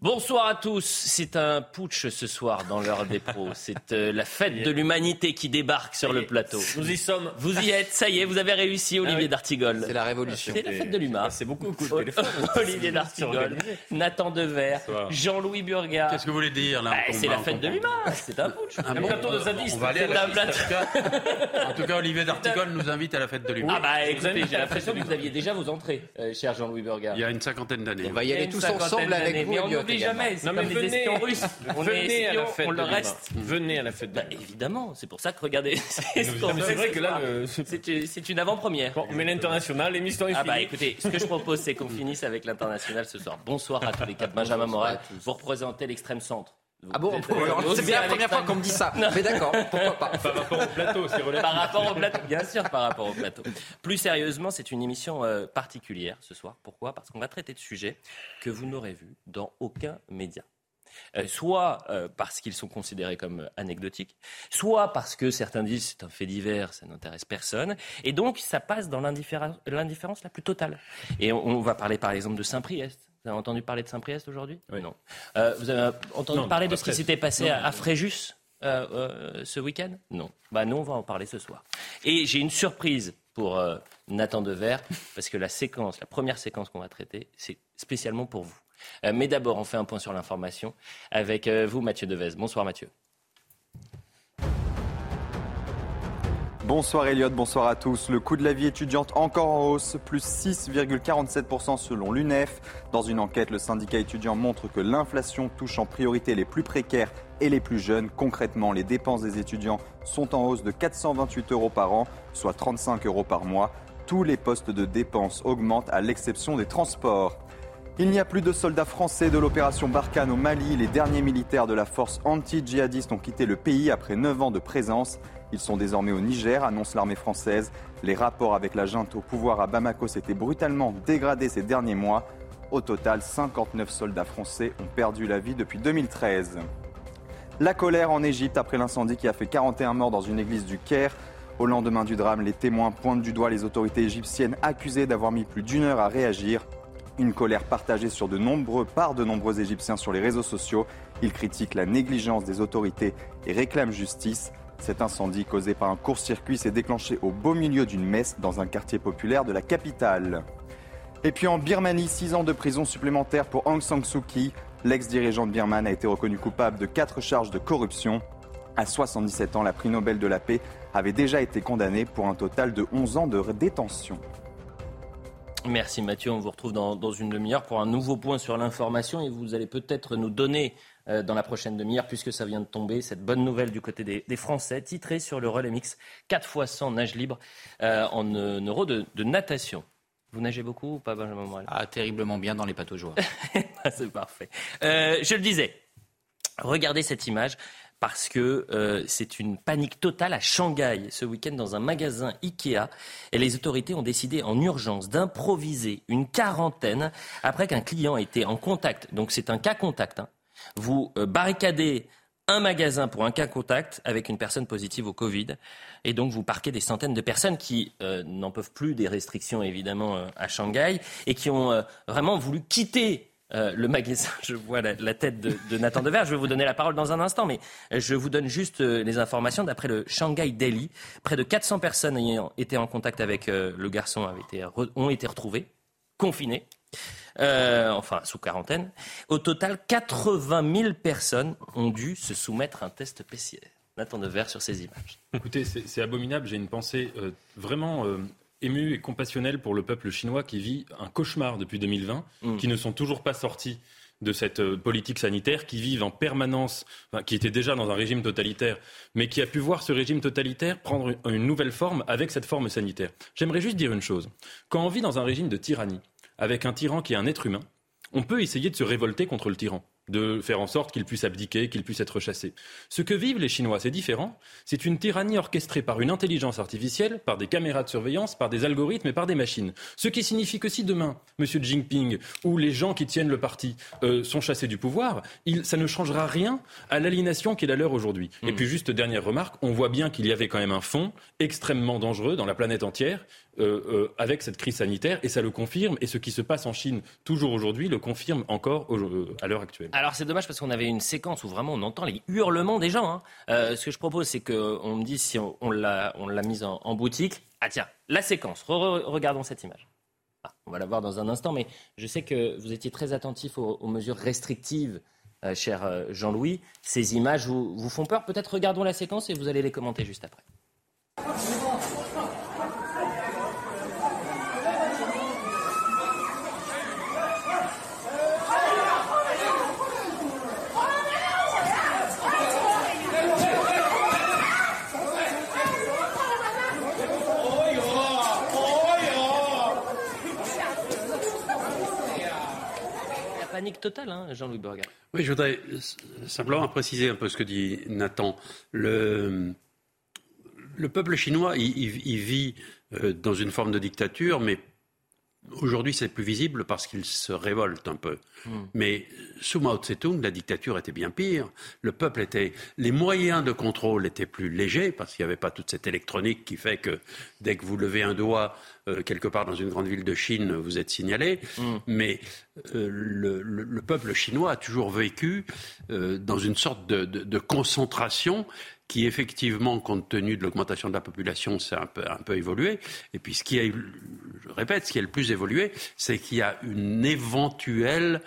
Bonsoir à tous. C'est un putsch ce soir dans l'heure des pros. C'est euh, la fête de l'humanité qui débarque sur le plateau. Nous y sommes. Vous y êtes, ça y est, vous avez réussi, Olivier oui. d'Artigol. C'est la révolution. C'est la fête de l'humain. C'est beaucoup coup de O- téléphone. Olivier d'Artigol, Nathan Dever. Jean-Louis Burga. Qu'est-ce que vous voulez dire là Bah, c'est la fête de l'humain. C'est un putsch. Ah Un bon, plateau de on- zadistes. On va aller à C'est la un liste, plateau. en tout cas. En tout cas, Olivier d'Artigol nous invite à la fête de l'humain. Ah bah écoutez, j'ai l'impression que vous aviez déjà vos entrées, euh, cher Jean-Louis Burga. Il y a une cinquantaine d'années. On va y aller tous ensemble avec vous, n'oublie jamais, c'est comme des venez, espions russes. On est venez à la fête on de le reste. Venez à la fête de Bah, évidemment, c'est pour ça que regardez, c'est vrai que là, c'est une avant-première. Bon, mais l'international, l'émission est Ah bah écoutez, ce que je propose, c'est qu'on finisse avec l'international ce soir. Bonsoir à tous les quatre. Benjamin Morel, vous représentez l'extrême centre. Vous Ah bon C'est bien la première fois qu'on me dit ça. Mais d'accord, pourquoi pas. Par rapport au plateau, c'est relatif. Par rapport au plateau, bien sûr, par rapport au plateau. Plus sérieusement, c'est une émission euh, particulière ce soir. Pourquoi? Parce qu'on va traiter de sujets que vous n'aurez vus dans aucun média. Euh, soit euh, parce qu'ils sont considérés comme anecdotiques, soit parce que certains disent c'est un fait divers, ça n'intéresse personne, et donc ça passe dans l'indifféren- l'indifférence la plus totale. Et on, on va parler par exemple de Saint-Priest. Vous avez entendu parler de Saint-Priest aujourd'hui? Oui. Non. Euh, vous avez entendu Non, parler de ce qui s'était passé Non, à, non, à non. Fréjus euh, euh, ce week-end? Non. Bah nous, on va en parler ce soir. Et j'ai une surprise pour Nathan Dever, parce que la séquence, la première séquence qu'on va traiter, c'est spécialement pour vous. Mais d'abord, on fait un point sur l'information avec vous, Mathieu Devez. Bonsoir, Mathieu. Bonsoir Elliot, bonsoir à tous. Le coût de la vie étudiante encore en hausse, plus 6,47% selon l'UNEF. Dans une enquête, le syndicat étudiant montre que l'inflation touche en priorité les plus précaires et les plus jeunes. Concrètement, les dépenses des étudiants sont en hausse de 428 euros par an, soit 35 euros par mois. Tous les postes de dépenses augmentent à l'exception des transports. Il n'y a plus de soldats français de l'opération Barkhane au Mali. Les derniers militaires de la force anti-djihadiste ont quitté le pays après 9 ans de présence. Ils sont désormais au Niger, annonce l'armée française. Les rapports avec la junte au pouvoir à Bamako s'étaient brutalement dégradés ces derniers mois. Au total, 59 soldats français ont perdu la vie depuis 2013. La colère en Égypte après l'incendie qui a fait 41 morts dans une église du Caire. Au lendemain du drame, les témoins pointent du doigt les autorités égyptiennes accusées d'avoir mis plus d'une heure à réagir. Une colère partagée sur de nombreux, par de nombreux Égyptiens sur les réseaux sociaux. Ils critiquent la négligence des autorités et réclament justice. Cet incendie causé par un court-circuit s'est déclenché au beau milieu d'une messe dans un quartier populaire de la capitale. Et puis en Birmanie, six ans de prison supplémentaire pour Aung San Suu Kyi. L'ex-dirigeant de Birman a été reconnu coupable de quatre charges de corruption. À 77 ans, la prix Nobel de la paix avait déjà été condamnée pour un total de 11 ans de détention. Merci Mathieu, on vous retrouve dans, dans une demi-heure pour un nouveau point sur l'information et vous allez peut-être nous donner euh, dans la prochaine demi-heure, puisque ça vient de tomber, cette bonne nouvelle du côté des, des Français, titrée sur le relais mix 4 fois 100 nage libre euh, en euh, euro de, de natation. Vous nagez beaucoup ou pas, Benjamin Morel? Ah, terriblement bien dans les pâteaux joie. Ah, C'est parfait. Je le disais, regardez cette image parce que euh, c'est une panique totale à Shanghai ce week-end dans un magasin Ikea et les autorités ont décidé en urgence d'improviser une quarantaine après qu'un client ait été en contact. Donc c'est un cas contact. hein. Vous euh, barricadez un magasin pour un cas contact avec une personne positive au Covid. Et donc, vous parquez des centaines de personnes qui euh, n'en peuvent plus des restrictions, évidemment, à Shanghai et qui ont vraiment voulu quitter euh, le magasin. Je vois la, tête de, Nathan Dever. Je vais vous donner la parole dans un instant, mais euh, je vous donne juste euh, les informations. D'après le Shanghai Daily, près de 400 personnes ayant été en contact avec le garçon ont été retrouvées, confinées. Enfin sous quarantaine. Au total, 80 000 personnes ont dû se soumettre à un test PCR. Nathan Dever sur ces images. Écoutez, c'est abominable. J'ai une pensée vraiment émue et compassionnelle pour le peuple chinois qui vit un cauchemar depuis 2020, Mm. qui ne sont toujours pas sortis de cette euh, politique sanitaire, qui vivent en permanence, enfin, qui étaient déjà dans un régime totalitaire, mais qui a pu voir ce régime totalitaire prendre une nouvelle forme avec cette forme sanitaire. J'aimerais juste dire une chose. Quand on vit dans un régime de tyrannie, avec un tyran qui est un être humain, on peut essayer de se révolter contre le tyran de faire en sorte qu'il puisse abdiquer, qu'il puisse être chassé. Ce que vivent les Chinois, c'est différent. C'est une tyrannie orchestrée par une intelligence artificielle, par des caméras de surveillance, par des algorithmes et par des machines. Ce qui signifie que si demain, M. Jinping ou les gens qui tiennent le parti euh, sont chassés du pouvoir, il, ça ne changera rien à l'aliénation qui est la leur aujourd'hui. Et puis juste dernière remarque, on voit bien qu'il y avait quand même un fond extrêmement dangereux dans la planète entière, euh, euh, avec cette crise sanitaire et ça le confirme. Et ce qui se passe en Chine toujours aujourd'hui le confirme encore euh, à l'heure actuelle. Alors c'est dommage parce qu'on avait une séquence où vraiment on entend les hurlements des gens. hein. Ce que je propose, c'est qu'on me dise si on, l'a mise en, boutique. Ah tiens, la séquence. Re- re- regardons cette image. Ah, on va la voir dans un instant, mais je sais que vous étiez très attentif aux, mesures restrictives, cher Jean-Louis. Ces images vous font peur. Peut-être regardons la séquence et vous allez les commenter juste après. Panique totale, hein, Jean-Louis Burger. Oui, je voudrais simplement préciser un peu ce que dit Nathan. Le, le peuple chinois, il, il- il vit euh, dans une forme de dictature, mais aujourd'hui c'est plus visible parce qu'il se révolte un peu. Mais sous Mao Tse-tung, la dictature était bien pire. Le peuple était, les moyens de contrôle étaient plus légers parce qu'il n'y avait pas toute cette électronique qui fait que dès que vous levez un doigt euh, quelque part dans une grande ville de Chine, vous êtes signalé. Mais euh, le, le- le peuple chinois a toujours vécu euh, dans une sorte de, de- de concentration qui effectivement, compte tenu de l'augmentation de la population, s'est un peu, un peu évolué. Et puis ce qui a, je répète, ce qui a le plus évolué, c'est qu'il y a une éventuelle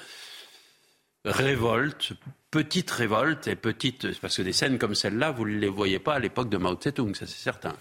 révolte, petite révolte et petite, parce que des scènes comme celle-là, vous ne les voyez pas à l'époque de Mao Tse-tung, ça c'est certain.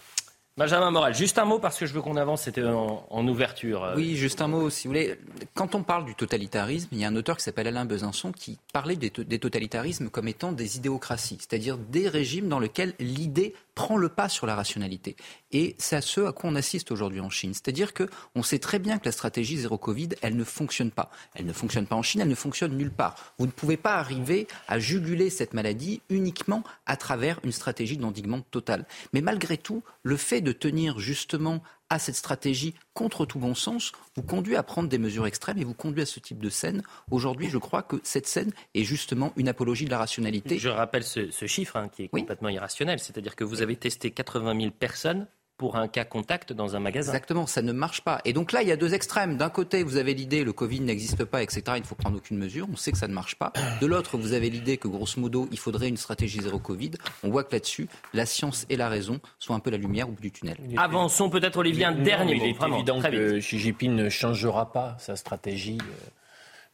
Benjamin Morel, juste un mot parce que je veux qu'on avance, c'était en, ouverture. euh, Oui, juste un mot, si vous voulez. Quand on parle du totalitarisme, il y a un auteur qui s'appelle Alain Besançon qui parlait des, des totalitarismes comme étant des idéocraties, c'est-à-dire des régimes dans lesquels l'idée prend le pas sur la rationalité. Et c'est à ce à quoi on assiste aujourd'hui en Chine. C'est-à-dire que on sait très bien que la stratégie zéro Covid, elle ne fonctionne pas. Elle ne fonctionne pas en Chine, elle ne fonctionne nulle part. Vous ne pouvez pas arriver à juguler cette maladie uniquement à travers une stratégie d'endiguement total. Mais malgré tout, le fait de tenir justement à cette stratégie contre tout bon sens vous conduit à prendre des mesures extrêmes et vous conduit à ce type de scène. Aujourd'hui, je crois que cette scène est justement une apologie de la rationalité. Je rappelle ce, ce chiffre hein, qui est Oui. complètement irrationnel, c'est-à-dire que vous avez testé 80 000 personnes pour un cas contact dans un magasin. Exactement, ça ne marche pas. Et donc là, il y a deux extrêmes. D'un côté, vous avez l'idée le Covid n'existe pas, etc. Il ne faut prendre aucune mesure. On sait que ça ne marche pas. De l'autre, vous avez l'idée que grosso modo, il faudrait une stratégie zéro Covid. On voit que là-dessus, la science et la raison sont un peu la lumière au bout du tunnel. Avançons peut-être Olivier, un dernier mot, Il est vraiment, évident très vite. que Xi Jinping ne changera pas sa stratégie euh,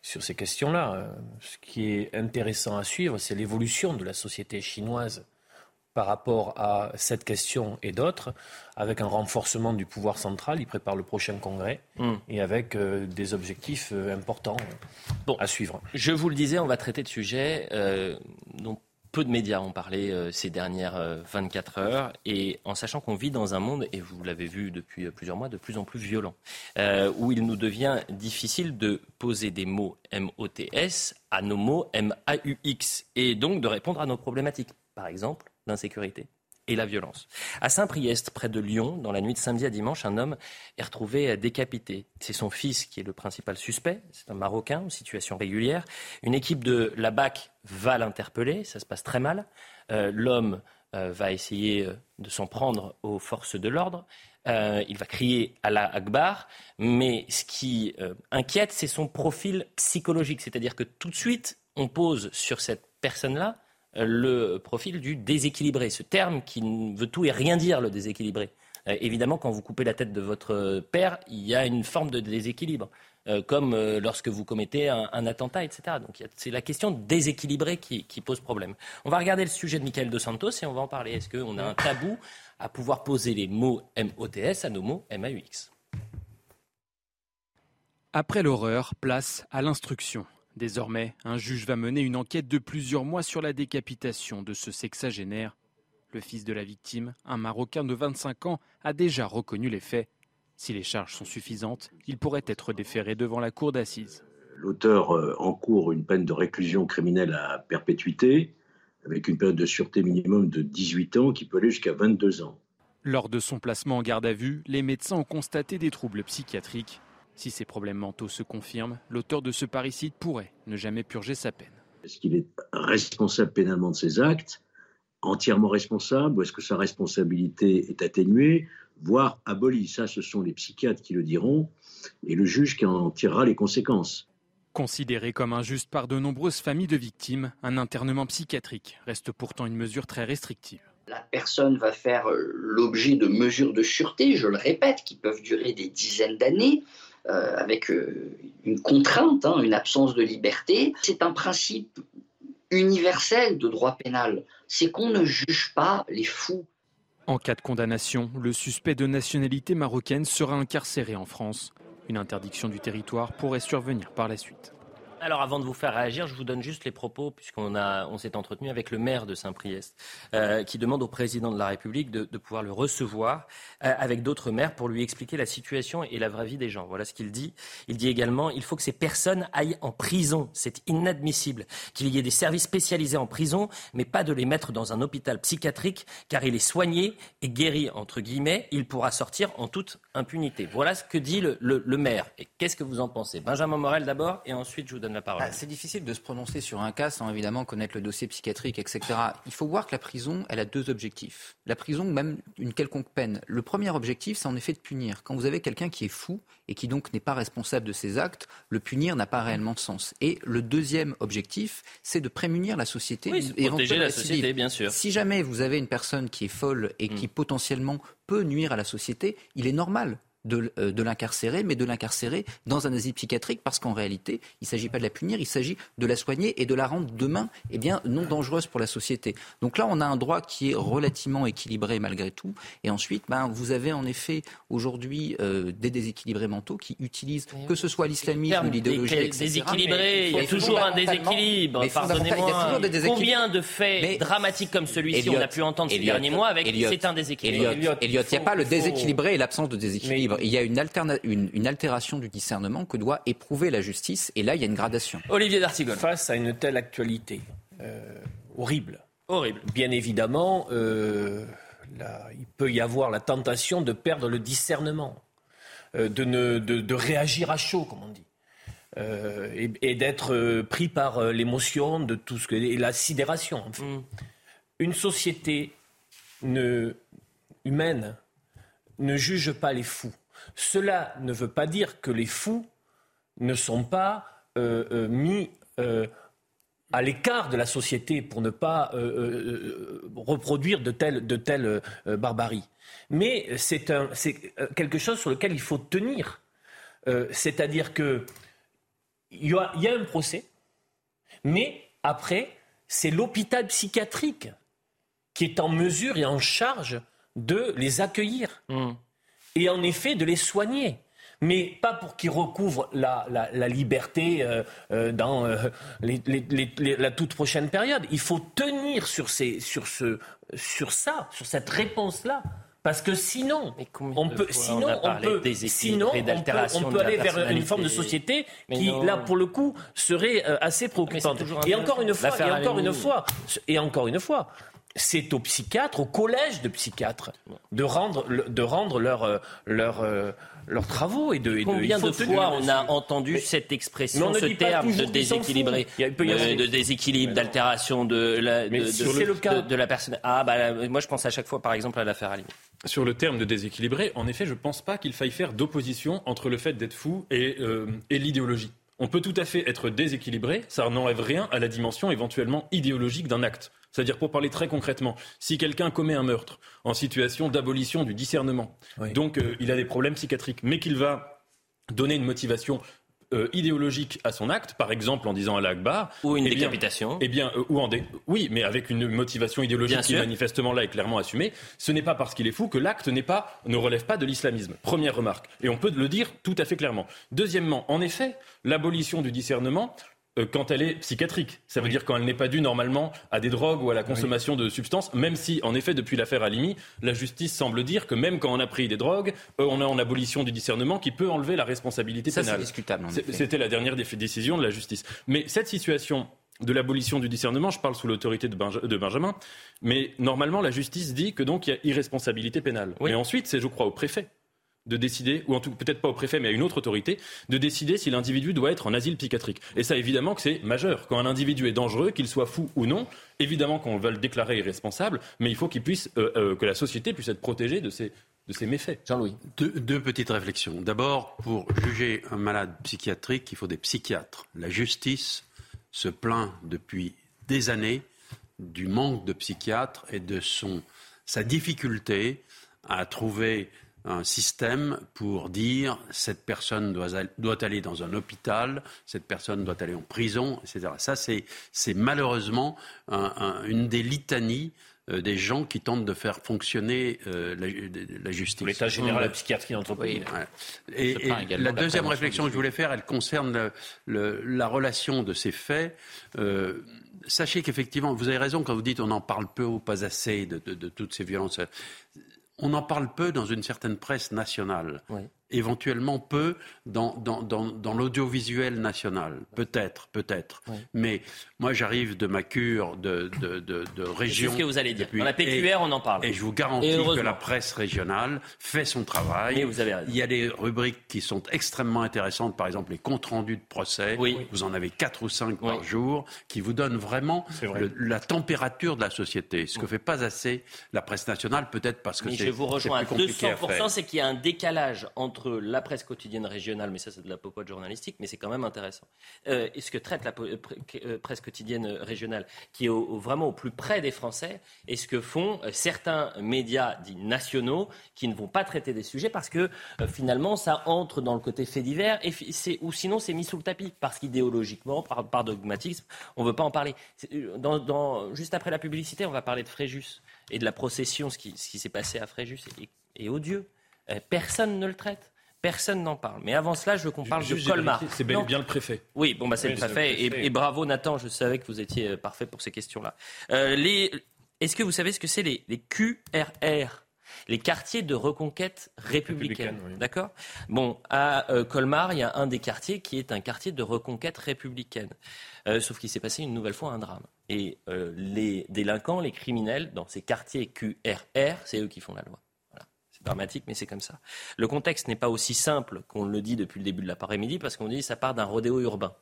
sur ces questions-là. Euh, Ce qui est intéressant à suivre, c'est l'évolution de la société chinoise par rapport à cette question et d'autres, avec un renforcement du pouvoir central. Il prépare le prochain congrès Mm. et avec euh, des objectifs euh, importants Bon. à suivre. Je vous le disais, on va traiter de sujets euh, dont peu de médias ont parlé euh, ces dernières euh, 24 heures, et en sachant qu'on vit dans un monde, et vous l'avez vu depuis euh, plusieurs mois, de plus en plus violent, euh, où il nous devient difficile de poser des mots M-O-T-S à nos mots M-A-U-X, et donc de répondre à nos problématiques. Par exemple, l'insécurité et la violence. À Saint-Priest, près de Lyon, dans la nuit de samedi à dimanche, un homme est retrouvé décapité. C'est son fils qui est le principal suspect. C'est un Marocain en situation régulière. Une équipe de la BAC va l'interpeller. Ça se passe très mal. Euh, L'homme euh, va essayer euh, de s'en prendre aux forces de l'ordre. Il va crier Allah Akbar. Mais ce qui inquiète, c'est son profil psychologique. C'est-à-dire que tout de suite, on pose sur cette personne-là le profil du déséquilibré, ce terme qui veut tout et rien dire, le déséquilibré. Euh, évidemment, quand vous coupez la tête de votre père, il y a une forme de déséquilibre, euh, comme euh, lorsque vous commettez un, attentat, etc. Donc c'est la question déséquilibrée qui, qui pose problème. On va regarder le sujet de Michael Dos Santos et on va en parler. Est-ce qu'on a un tabou à pouvoir poser les mots MOTS à nos mots MAUX Après l'horreur, place à l'instruction. Désormais, un juge va mener une enquête de plusieurs mois sur la décapitation de ce sexagénaire. Le fils de la victime, un Marocain de 25 ans, a déjà reconnu les faits. Si les charges sont suffisantes, il pourrait être déféré devant la cour d'assises. L'auteur euh, encourt une peine de réclusion criminelle à perpétuité, avec une période de sûreté minimum de 18 ans qui peut aller jusqu'à 22 ans. Lors de son placement en garde à vue, les médecins ont constaté des troubles psychiatriques. Si ces problèmes mentaux se confirment, l'auteur de ce parricide pourrait ne jamais purger sa peine. Est-ce qu'il est responsable pénalement de ses actes Entièrement responsable Ou est-ce que sa responsabilité est atténuée, voire abolie? Ça, ce sont les psychiatres qui le diront, et le juge qui en tirera les conséquences. Considéré comme injuste par de nombreuses familles de victimes, un internement psychiatrique reste pourtant une mesure très restrictive. La personne va faire euh, l'objet de mesures de sûreté, je le répète, qui peuvent durer des dizaines d'années, avec euh, une contrainte, hein, une absence de liberté. C'est un principe universel de droit pénal, c'est qu'on ne juge pas les fous. En cas de condamnation, le suspect de nationalité marocaine sera incarcéré en France. Une interdiction du territoire pourrait survenir par la suite. Alors avant de vous faire réagir, je vous donne juste les propos, puisqu'on on s'est entretenu avec le maire de Saint-Priest, euh, qui demande au président de la République de, pouvoir le recevoir euh, avec d'autres maires pour lui expliquer la situation et la vraie vie des gens. Voilà ce qu'il dit. Il dit également il faut que ces personnes aillent en prison. C'est inadmissible qu'il y ait des services spécialisés en prison, mais pas de les mettre dans un hôpital psychiatrique, car il est soigné et guéri, entre guillemets. Il pourra sortir en toute impunité. Voilà ce que dit le, le maire. Et qu'est-ce que vous en pensez? Benjamin Morel d'abord, et ensuite je vous bah, c'est difficile de se prononcer sur un cas sans évidemment connaître le dossier psychiatrique, etc. Il faut voir que la prison, elle a deux objectifs. La prison, même une quelconque peine. Le premier objectif, c'est en effet de punir. Quand vous avez quelqu'un qui est fou et qui donc n'est pas responsable de ses actes, le punir n'a pas réellement de sens. Et le deuxième objectif, c'est de prémunir la société. et protéger la société, bien sûr. Si jamais vous avez une personne qui est folle et qui mm. potentiellement peut nuire à la société, il est normal euh, de, l'incarcérer, mais de l'incarcérer dans un asile psychiatrique, parce qu'en réalité, il ne s'agit pas de la punir, il s'agit de la soigner et de la rendre demain eh bien, non dangereuse pour la société. Donc là, on a un droit qui est relativement équilibré malgré tout. Et ensuite, ben, vous avez en effet aujourd'hui euh, des déséquilibrés mentaux qui utilisent, que ce soit l'islamisme, l'idéologie, etc. Déséquilibré, il y a toujours un déséquilibre, pardonnez-moi. Combien de faits dramatiques comme celui-ci on a pu entendre ces derniers mois avec c'est un déséquilibre Elliot, il n'y a pas le déséquilibré et l'absence de déséquilibre il y a une, une, altération du discernement que doit éprouver la justice. Et là, il y a une gradation. Olivier D'Artigol. Face à une telle actualité euh, horrible. Horrible. Bien évidemment, euh, il peut y avoir la tentation de perdre le discernement, euh, de, ne, de, réagir à chaud, comme on dit. et, d'être pris par l'émotion de tout ce que et la sidération. Mm. Une société ne, humaine ne juge pas les fous. Cela ne veut pas dire que les fous ne sont pas euh, euh, mis euh, à l'écart de la société pour ne pas reproduire de telles barbaries. Mais c'est quelque chose sur lequel il faut tenir. C'est-à-dire que il y, a, y, a un procès, mais après, c'est l'hôpital psychiatrique qui est en mesure et en charge de les accueillir. Mmh et en effet de les soigner mais pas pour qu'ils recouvrent la, liberté euh, euh, dans euh, la toute prochaine période. Il faut tenir sur, ces, sur, ce, sur ça, sur cette réponse-là. Parce que sinon, on peut, sinon, on, peut, sinon on peut, aller vers une forme de société qui, là, pour le coup, serait assez préoccupante. Et encore une fois, et encore une fois, et encore une fois, c'est aux psychiatres, au collège de psychiatres, de rendre, de rendre leurs leur, euh, leurs travaux et de. Combien de, fois on a entendu cette expression, ce terme de déséquilibré, euh, de déséquilibre, d'altération de la, de, de, de, la personne. Ah bah moi je pense à chaque fois, par exemple, à l'affaire Aline. Sur le terme de déséquilibré, en effet, je ne pense pas qu'il faille faire d'opposition entre le fait d'être fou et, euh, et l'idéologie. On peut tout à fait être déséquilibré, ça n'enlève rien à la dimension éventuellement idéologique d'un acte. C'est-à-dire, pour parler très concrètement, si quelqu'un commet un meurtre en situation d'abolition du discernement, donc euh, il a des problèmes psychiatriques, mais qu'il va donner une motivation euh, idéologique à son acte, par exemple en disant à Akbar, ou une eh décapitation, eh bien, euh, ou en oui, mais avec une motivation idéologique qui manifestement là est clairement assumée, ce n'est pas parce qu'il est fou que l'acte n'est pas, ne relève pas de l'islamisme. Première remarque, et on peut le dire tout à fait clairement. Deuxièmement, en effet, l'abolition du discernement quand elle est psychiatrique. Ça veut dire quand elle n'est pas due normalement à des drogues ou à la consommation de substances, même si, en effet, depuis l'affaire Alimi, la justice semble dire que même quand on a pris des drogues, euh, on est en abolition du discernement qui peut enlever la responsabilité Ça, c'est pénale. discutable, C'est-. C'était la dernière dé- décision de la justice. Mais cette situation de l'abolition du discernement, je parle sous l'autorité de, Benja- de Benjamin, mais normalement la justice dit que donc il y a irresponsabilité pénale. Et ensuite, c'est je crois au préfet de décider, ou en tout peut-être pas au préfet, mais à une autre autorité, de décider si l'individu doit être en asile psychiatrique. Et ça, évidemment, que c'est majeur. Quand un individu est dangereux, qu'il soit fou ou non, évidemment qu'on va le déclarer irresponsable, mais il faut qu'il puisse, euh, euh, que la société puisse être protégée de ces, de ces méfaits. Jean-Louis. Deux, deux petites réflexions. D'abord, pour juger un malade psychiatrique, il faut des psychiatres. La justice se plaint depuis des années du manque de psychiatres et de son, sa difficulté à trouver un système pour dire cette personne doit, al- doit aller dans un hôpital, cette personne doit aller en prison, etc. Ça, c'est c'est malheureusement un- un- une des litanies euh, des gens qui tentent de faire fonctionner euh, la, la justice. L'état général de la psychiatrie d'entreprise. Ouais. Et, la de la deuxième réflexion que je voulais faire, elle concerne le- le- la relation de ces faits. Euh, sachez qu'effectivement, vous avez raison quand vous dites on en parle peu ou pas assez de, de- de toutes ces violences. On en parle peu dans une certaine presse nationale. Éventuellement peu dans, dans, dans, dans l'audiovisuel national. Peut-être, peut-être. Mais moi, j'arrive de ma cure de, de, de, de région. ce que vous allez dire. depuis- Dans la PQR, et- on en parle. Et je vous Et garantis que la presse régionale fait son travail. Mais vous avez raison. Il y a des rubriques qui sont extrêmement intéressantes, par exemple les comptes rendus de procès. Vous en avez quatre ou cinq par jour, qui vous donnent vraiment vrai. le- la température de la société. Ce que fait pas assez la presse nationale, peut-être parce que c'est je vous c'est rejoins à plus compliqué à faire. 200%, c'est qu'il y a un décalage entre la presse quotidienne régionale, mais ça c'est de la popote journalistique, mais c'est quand même intéressant. Euh, et ce que traite la euh, euh, presse quotidienne régionale, qui est vraiment au plus près des Français, et ce que font euh, certains médias dits nationaux qui ne vont pas traiter des sujets parce que finalement ça entre dans le côté fait divers, ou sinon c'est mis sous le tapis, parce qu'idéologiquement, par, dogmatisme, on ne veut pas en parler. Juste après la publicité, on va parler de Fréjus et de la procession, ce qui, s'est passé à Fréjus est, est odieux. Euh, personne ne le traite. Personne n'en parle. Mais avant cela, je veux qu'on parle de Colmar. c'est Non. bien le préfet. Oui, bon, bah, c'est Oui, le préfet. Et, bravo, Nathan. Je savais que vous étiez euh, parfait pour ces questions-là. Euh, les... Est-ce que vous savez ce que c'est les, les QRR les quartiers de reconquête républicaine. Républicaine, oui. D'accord? Bon, à euh, Colmar, il y a un des quartiers qui est un quartier de reconquête républicaine. Euh, sauf qu'il s'est passé une nouvelle fois un drame. Et les délinquants, les criminels, dans ces quartiers QRR, c'est eux qui font la loi. C'est dramatique, mais c'est comme ça. Le contexte n'est pas aussi simple qu'on le dit depuis le début de l'après-midi, parce qu'on dit que ça part d'un rodéo urbain.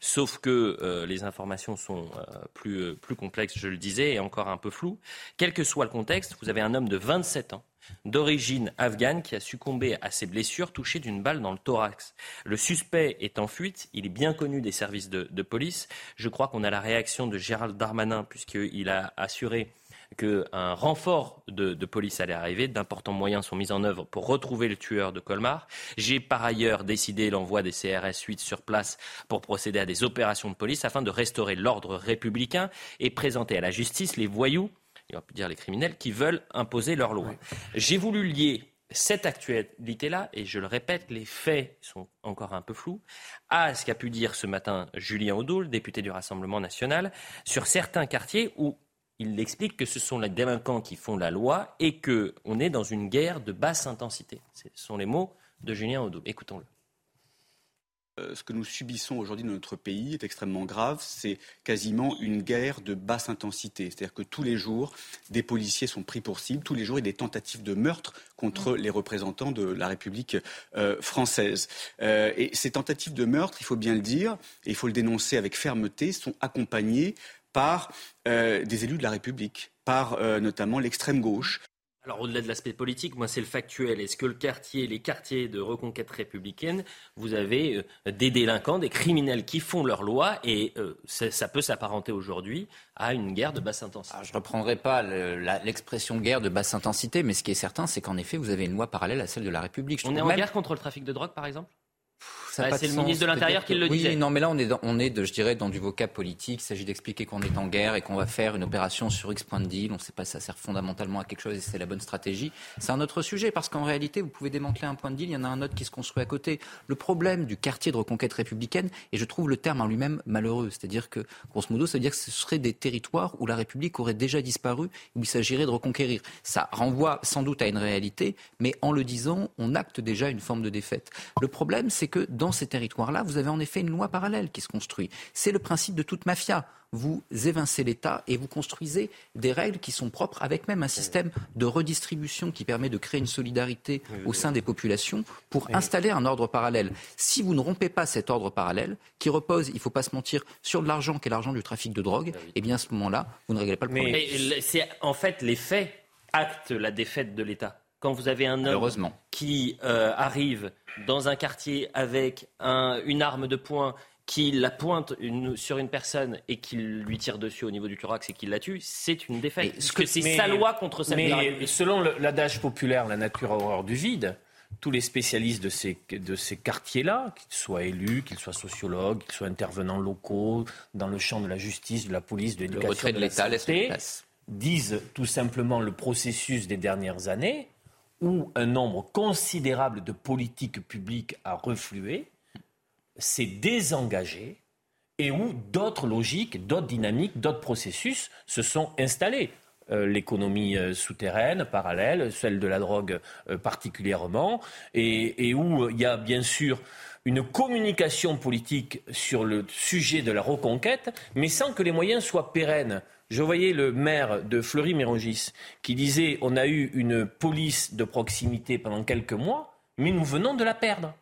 Sauf que euh, les informations sont euh, plus, euh, plus complexes, je le disais, et encore un peu floues. Quel que soit le contexte, vous avez un homme de 27 ans, d'origine afghane, qui a succombé à ses blessures touché d'une balle dans le thorax. Le suspect est en fuite, il est bien connu des services de, de police. Je crois qu'on a la réaction de Gérald Darmanin, puisqu'il a assuré qu'un renfort de, de police allait arriver, d'importants moyens sont mis en œuvre pour retrouver le tueur de Colmar. J'ai par ailleurs décidé l'envoi des CRS 8 sur place pour procéder à des opérations de police afin de restaurer l'ordre républicain et présenter à la justice les voyous, et on peut dire les criminels, qui veulent imposer leur loi. J'ai voulu lier cette actualité-là, et je le répète, les faits sont encore un peu flous, à ce qu'a pu dire ce matin Julien Audoul, député du Rassemblement national, sur certains quartiers où il explique que ce sont les délinquants qui font la loi et que on est dans une guerre de basse intensité. Ce sont les mots de Julien Audoul. Écoutons-le. Euh, ce que nous subissons aujourd'hui dans notre pays est extrêmement grave. C'est quasiment une guerre de basse intensité. C'est-à-dire que tous les jours, des policiers sont pris pour cible. Tous les jours, il y a des tentatives de meurtre contre les représentants de la République euh, française. Euh, et ces tentatives de meurtre, il faut bien le dire, et il faut le dénoncer avec fermeté, sont accompagnées par euh, des élus de la République, par euh, notamment l'extrême gauche. Alors au-delà de l'aspect politique, moi c'est le factuel. Est-ce que le quartier, les quartiers de reconquête républicaine, vous avez euh, des délinquants, des criminels qui font leur loi et euh, ça, peut s'apparenter aujourd'hui à une guerre de basse intensité? Je ne reprendrai pas le- l'expression guerre de basse intensité, mais ce qui est certain, c'est qu'en effet, vous avez une loi parallèle à celle de la République. Je On est en même- guerre contre le trafic de drogue par exemple? Ça Bah, c'est le sens. ministre de l'Intérieur qui le oui, disait. non, mais là, on est, dans, on est de, je dirais, dans du vocab politique. Il s'agit d'expliquer qu'on est en guerre et qu'on va faire une opération sur X point de deal. On ne sait pas si ça sert fondamentalement à quelque chose et si c'est la bonne stratégie. C'est un autre sujet parce qu'en réalité, vous pouvez démanteler un point de deal, il y en a un autre qui se construit à côté. Le problème du quartier de reconquête républicaine, et je trouve le terme en lui-même malheureux, c'est-à-dire que, grosso modo, ça veut dire que ce seraient des territoires où la République aurait déjà disparu, où il s'agirait de reconquérir. Ça renvoie sans doute à une réalité, mais en le disant, on acte déjà une forme de défaite. Le problème, c'est que dans ces territoires-là, vous avez en effet une loi parallèle qui se construit. C'est le principe de toute mafia. Vous évincez l'État et vous construisez des règles qui sont propres, avec même un système de redistribution qui permet de créer une solidarité au sein des populations pour installer un ordre parallèle. Si vous ne rompez pas cet ordre parallèle, qui repose, il ne faut pas se mentir, sur de l'argent qui est l'argent du trafic de drogue, eh bien à ce moment-là, vous ne réglez pas le problème. Mais c'est en fait les faits actent la défaite de l'État. Quand vous avez un homme qui euh, arrive dans un quartier avec un- une arme de poing, qui la pointe une- sur une personne et qui lui tire dessus au niveau du thorax et qui la tue, c'est une défaite. Parce que c'est sa loi contre de la Mais selon l'adage populaire, la nature a horreur du vide. Tous les spécialistes de ces, de ces quartiers-là, qu'ils soient élus, qu'ils soient sociologues, qu'ils soient intervenants locaux, dans le champ de la justice, de la police, de l'éducation, de la santé, place. disent tout simplement le processus des dernières années où un nombre considérable de politiques publiques a reflué, s'est désengagé et où d'autres logiques, d'autres dynamiques, d'autres processus se sont installés. Euh, L'économie euh, souterraine, parallèle, celle de la drogue euh, particulièrement, et, et où il y a bien sûr une communication politique sur le sujet de la reconquête, mais sans que les moyens soient pérennes. Je voyais le maire de Fleury-Mérogis qui disait on a eu une police de proximité pendant quelques mois, mais nous venons de la perdre.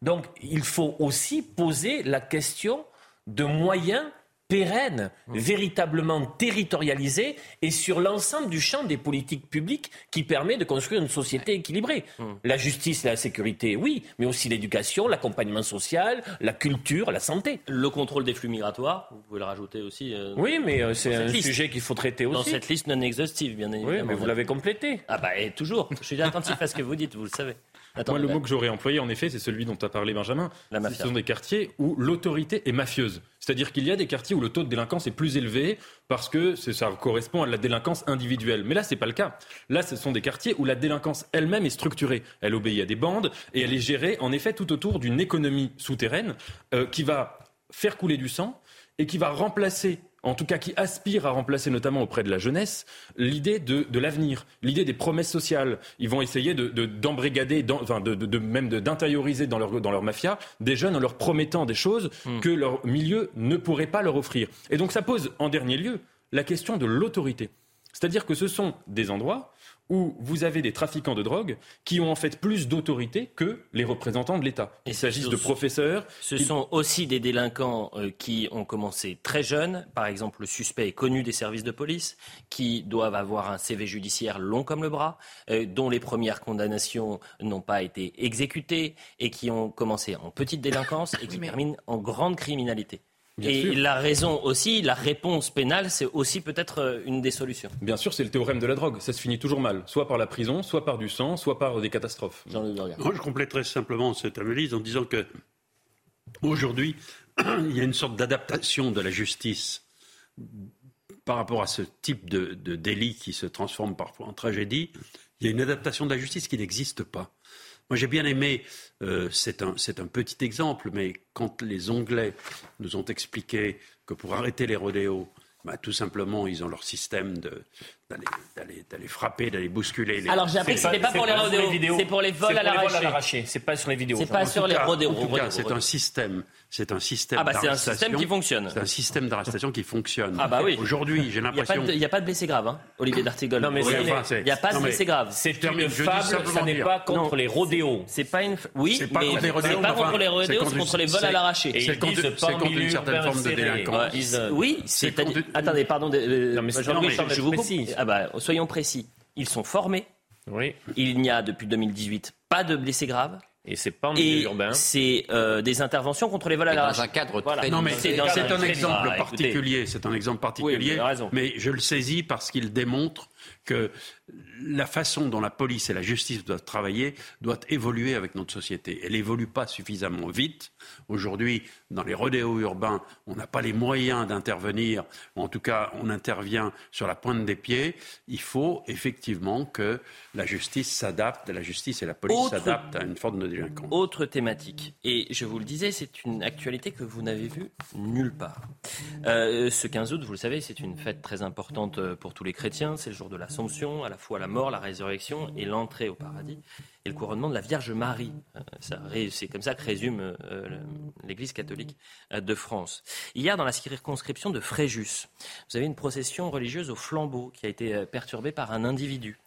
Donc il faut aussi poser la question de moyens pérennes, véritablement territorialisés et sur l'ensemble du champ des politiques publiques qui permet de construire une société équilibrée. La justice et la sécurité, oui, mais aussi l'éducation, l'accompagnement social, la culture, la santé. Le contrôle des flux migratoires, vous pouvez le rajouter aussi. euh, Oui, mais euh, c'est dans un liste. sujet qu'il faut traiter Dans aussi. cette liste non exhaustive, bien évidemment. Oui, mais vous l'avez complété. Ah bah et toujours. Je suis attentif à ce que vous dites, vous le savez. Attends, Moi, le mot que j'aurais employé, en effet, c'est celui dont a parlé Benjamin. La Ce sont des quartiers où l'autorité est mafieuse. C'est-à-dire qu'il y a des quartiers où le taux de délinquance est plus élevé parce que ça correspond à la délinquance individuelle. Mais là, c'est pas le cas. Là, ce sont des quartiers où la délinquance elle-même est structurée. Elle obéit à des bandes et elle est gérée, en effet, tout autour d'une économie souterraine euh, qui va faire couler du sang et qui va remplacer en tout cas qui aspire à remplacer notamment auprès de la jeunesse l'idée de, de l'avenir, l'idée des promesses sociales. Ils vont essayer de, de- d'embrigader, enfin de, même de- d'intérioriser dans leur, dans leur mafia des jeunes en leur promettant des choses que leur milieu ne pourrait pas leur offrir. Et donc ça pose en dernier lieu la question de l'autorité. C'est-à-dire que ce sont des endroits où vous avez des trafiquants de drogue qui ont en fait plus d'autorité que les représentants de l'État. Il s'agisse de ce- professeurs. Ce qui- sont aussi des délinquants euh, qui ont commencé très jeunes. Par exemple, le suspect est connu des services de police, qui doivent avoir un CV judiciaire long comme le bras, euh, dont les premières condamnations n'ont pas été exécutées et qui ont commencé en petite délinquance et qui terminent en grande criminalité. Bien et sûr. la raison aussi, la réponse pénale, c'est aussi peut-être euh, une des solutions. Bien sûr, c'est le théorème de la drogue. Ça se finit toujours mal, soit par la prison, soit par du sang, soit par des catastrophes. Moi, je compléterai simplement cette analyse en disant que aujourd'hui, il y a une sorte d'adaptation de la justice par rapport à ce type de, de délit qui se transforme parfois en tragédie. Il y a une adaptation de la justice qui n'existe pas. Moi, j'ai bien aimé, euh, c'est un, un petit exemple, mais quand les Anglais nous ont expliqué que pour arrêter les rodéos, bah, tout simplement, ils ont leur système d'aller, frapper, d'aller bousculer les. Alors, j'ai appris que c'était pas pour les rodéos, c'est pour les vols à l'arraché. C'est pas sur les vidéos. C'est pas sur les rodéos, En tout cas, c'est un système. C'est un système. Ah bah, c'est un d'arrestation. système qui fonctionne. C'est un système d'arrestation qui fonctionne. Ah bah oui. Aujourd'hui, Il j'ai n'y a, pas l'impression. de- il y a pas de blessés graves, hein, Olivier D'Artigol. Non, mais Oui, enfin, Il n'y a pas de blessés graves. C'est une fable, ça n'est pas contre Non. les rodéos. C'est pas une. Oui, C'est pas mais contre les c'est rodéos, pas contre les rodéos, c'est contre les vols à l'arraché. Et C'est ils contre- une certaine forme de délinquance. Euh, Oui, C'est Attendez, pardon. de- euh, Non, mais c'est je, vous coupe. Ah bah, soyons précis. Ils sont formés. Oui, Il n'y a depuis 2018 pas de blessés graves. Et c'est pas en milieu Et urbain. c'est euh, des interventions contre les vols à Et dans un cadre Voilà. très Non, mais C'est c'est un très exemple. Ah, écoutez. particulier. C'est un exemple Oui, particulier. raison. mais je le saisis parce qu'il démontre que la façon dont la police et la justice doivent travailler doit évoluer avec notre société. Elle évolue pas suffisamment vite. Aujourd'hui, dans les rodéos urbains, on n'a pas les moyens d'intervenir, ou en tout cas, on intervient sur la pointe des pieds. Il faut effectivement que la justice s'adapte, la justice et la police s'adaptent à une forme de délinquance. Autre thématique, et je vous le disais, c'est une actualité que vous n'avez vue nulle part. Euh, ce 15 août, vous le savez, c'est une fête très importante euh, pour tous les chrétiens. C'est le jour de l'Assomption, à la fois la mort, la résurrection et l'entrée au paradis, et le couronnement de la Vierge Marie. Euh, c'est comme ça que résume l'Église catholique de France. Hier, dans la circonscription de Fréjus, vous avez une procession religieuse au flambeau qui a été perturbée par un individu.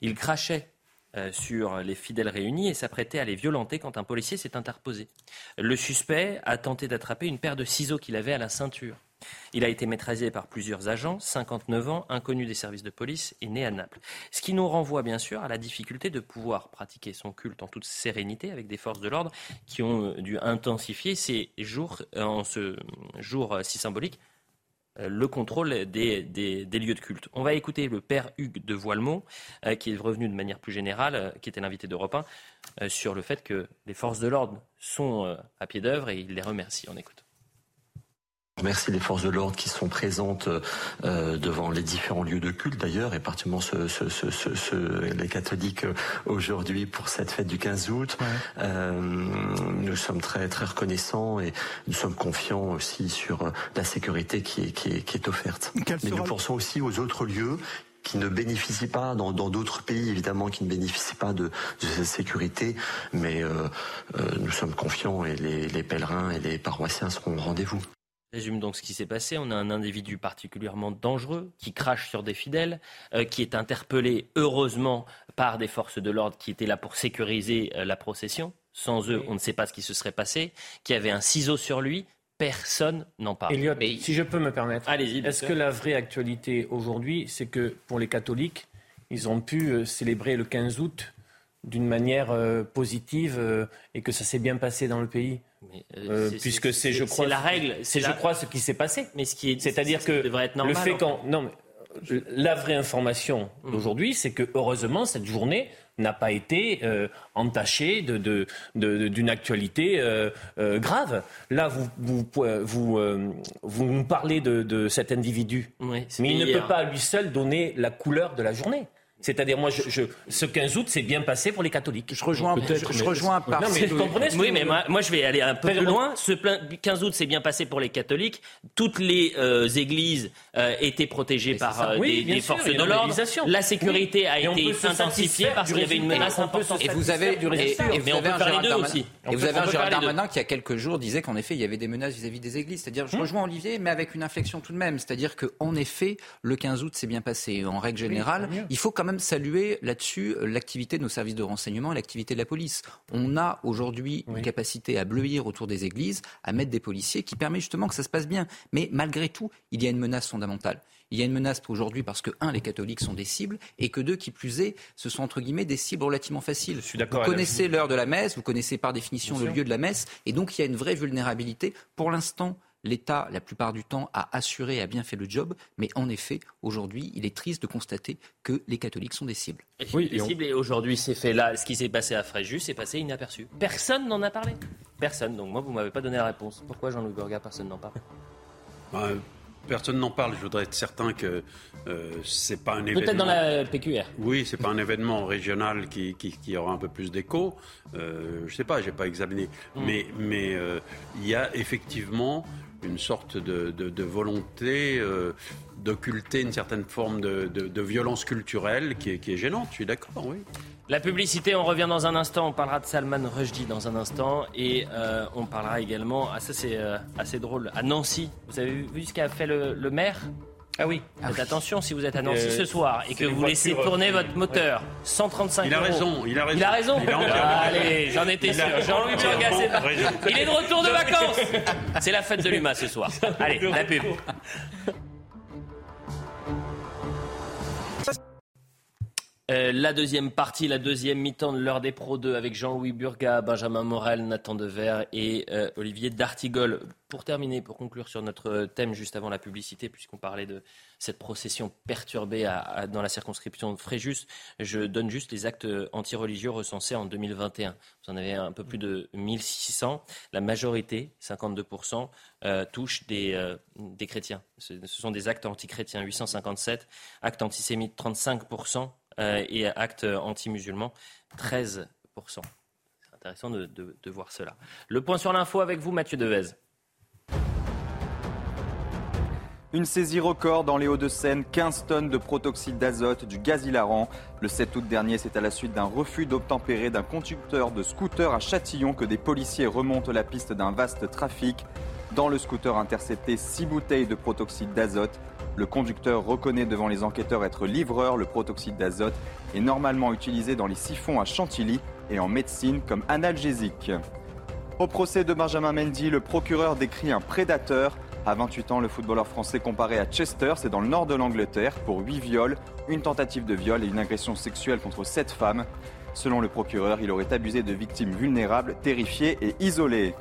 Il crachait sur les fidèles réunis et s'apprêtait à les violenter quand un policier s'est interposé. Le suspect a tenté d'attraper une paire de ciseaux qu'il avait à la ceinture. Il a été maîtrisé par plusieurs agents, 59 ans, inconnu des services de police et né à Naples. Ce qui nous renvoie bien sûr à la difficulté de pouvoir pratiquer son culte en toute sérénité avec des forces de l'ordre qui ont euh, dû intensifier ces jours, euh, en ce jour euh, si symbolique, le contrôle des, lieux de culte. On va écouter le père Hugues de Voilemont, qui est revenu de manière plus générale, qui était l'invité d'Europe 1, sur le fait que les forces de l'ordre sont à pied d'œuvre et il les remercie. On écoute. Merci les forces de l'ordre qui sont présentes euh, devant les différents lieux de culte d'ailleurs, et particulièrement les catholiques euh, aujourd'hui pour cette fête du 15 août. Euh, nous sommes très très reconnaissants et nous sommes confiants aussi sur la sécurité qui est, qui est, offerte. Mais nous pensons aussi aux autres lieux qui ne bénéficient pas dans d'autres pays évidemment qui ne bénéficient pas de, cette sécurité, mais nous sommes confiants et les, les pèlerins et les paroissiens seront au rendez-vous résume donc ce qui s'est passé. On a un individu particulièrement dangereux qui crache sur des fidèles, euh, qui est interpellé heureusement par des forces de l'ordre qui étaient là pour sécuriser euh, la procession. Sans eux, on ne sait pas ce qui se serait passé. Qui avait un ciseau sur lui. Personne n'en parle. Elliot, si je peux me permettre, est-ce que la vraie actualité aujourd'hui, c'est que pour les catholiques, ils ont pu euh, célébrer le 15 août d'une manière positive et que ça s'est bien passé dans le pays? Euh, euh, puisque c'est, je crois, la règle. C'est, je crois, ce qui s'est passé. Mais ce qui est, c'est-à-dire que devrait être normal, le fait quand, non, la vraie information mmh. d'aujourd'hui, c'est que heureusement cette journée n'a pas été euh, entachée de, de, d'une actualité grave. Là, vous, vous, vous, vous nous parlez de, cet individu, mais il ne peut pas à lui seul donner la couleur de la journée. C'est-à-dire, moi, je, ce 15 août, c'est bien passé pour les catholiques. Je rejoins, je, je rejoins par. Non, mais vous comprenez Oui, mais moi, je vais aller un peu plus loin. Ce 15 août, c'est bien passé pour les catholiques. Toutes les euh, églises euh, étaient protégées par euh, des, forces de l'ordre. La sécurité a été intensifiée parce qu'il y avait une menace importante. Et vous avez, et, vous avez un Gérald Darmanin, et vous avez un Gérald Darmanin qui, il y a quelques jours, disait qu'en effet, il y avait des menaces vis-à-vis des églises. C'est-à-dire, je hum. rejoins Olivier, mais avec une inflexion tout de même. C'est-à-dire qu'en effet, le 15 août, c'est bien passé. En règle générale, il faut quand même saluer là-dessus euh, l'activité de nos services de renseignement et l'activité de la police. On a aujourd'hui une capacité à bleuir autour des églises, à mettre des policiers qui permet justement que ça se passe bien. Mais malgré tout, il y a une menace fondamentale. Il y a une menace aujourd'hui parce que, un, les catholiques sont des cibles, et que deux, qui plus est, ce sont entre guillemets des cibles relativement faciles. Vous connaissez l'heure de la messe, vous connaissez par définition le lieu de la messe, et donc il y a une vraie vulnérabilité. Pour l'instant, L'État, la plupart du temps, a assuré et a bien fait le job, mais en effet, aujourd'hui, il est triste de constater que les catholiques sont des cibles. Oui, des cibles, et aujourd'hui, c'est fait là, ce qui s'est passé à Fréjus s'est passé inaperçu. Personne n'en a parlé. Personne. Donc moi, vous m'avez pas donné la réponse. Pourquoi Jean-Louis Burga, personne n'en parle? Bah, Personne n'en parle. Je voudrais être certain que euh, c'est pas un événement. Peut-être dans la PQR. Oui, c'est pas un événement régional qui, qui, aura un peu plus d'écho. Euh, je sais pas, j'ai pas examiné. Hmm. Mais mais euh, il y a effectivement une sorte de, volonté euh, d'occulter une certaine forme de, violence culturelle qui est, qui est gênante, je suis d'accord, oui. La publicité, on revient dans un instant, on parlera de Salman Rushdie dans un instant et euh, on parlera également, ah ça c'est euh, assez drôle, à Nancy. Vous avez vu ce qu'a fait le maire? Ah oui. Faites attention si vous êtes à Nancy euh, ce soir et que vous laissez tourner votre moteur. 135 il a Raison, il a raison. Il a raison. allez, j'en étais sûr. Jean-Louis Burgas, Il est de retour de vacances. C'est la fête de l'UMA ce soir. Allez, la pub. Euh, la deuxième partie, la deuxième mi-temps de l'heure des Pro 2 avec Jean-Louis Burga, Benjamin Morel, Nathan Dever et euh, Olivier D'Artigol. Pour terminer, pour conclure sur notre thème juste avant la publicité, puisqu'on parlait de cette procession perturbée dans la circonscription de Fréjus, je donne juste les actes antireligieux recensés en 2021. Vous en avez un peu plus de 1600. La majorité, 52%, euh, touche des, des chrétiens. Ce, ce sont des actes antichrétiens, 857. Actes antisémites, 35%. Euh, et actes anti-musulmans, 13%. C'est intéressant de, voir cela. Le point sur l'info avec vous, Mathieu Devez. Une saisie record dans les Hauts-de-Seine, 15 tonnes de protoxyde d'azote, du gaz hilarant. Le 7 août dernier, c'est à la suite d'un refus d'obtempérer d'un conducteur de scooter à Châtillon que des policiers remontent la piste d'un vaste trafic. Dans le scooter intercepté, 6 bouteilles de protoxyde d'azote. Le conducteur reconnaît devant les enquêteurs être livreur. Le protoxyde d'azote est normalement utilisé dans les siphons à Chantilly et en médecine comme analgésique. Au procès de Benjamin Mendy, le procureur décrit un prédateur. À 28 ans, le footballeur français comparé à Chester, c'est dans le nord de l'Angleterre, pour 8 viols, une tentative de viol et une agression sexuelle contre 7 femmes. Selon le procureur, il aurait abusé de victimes vulnérables, terrifiées et isolées.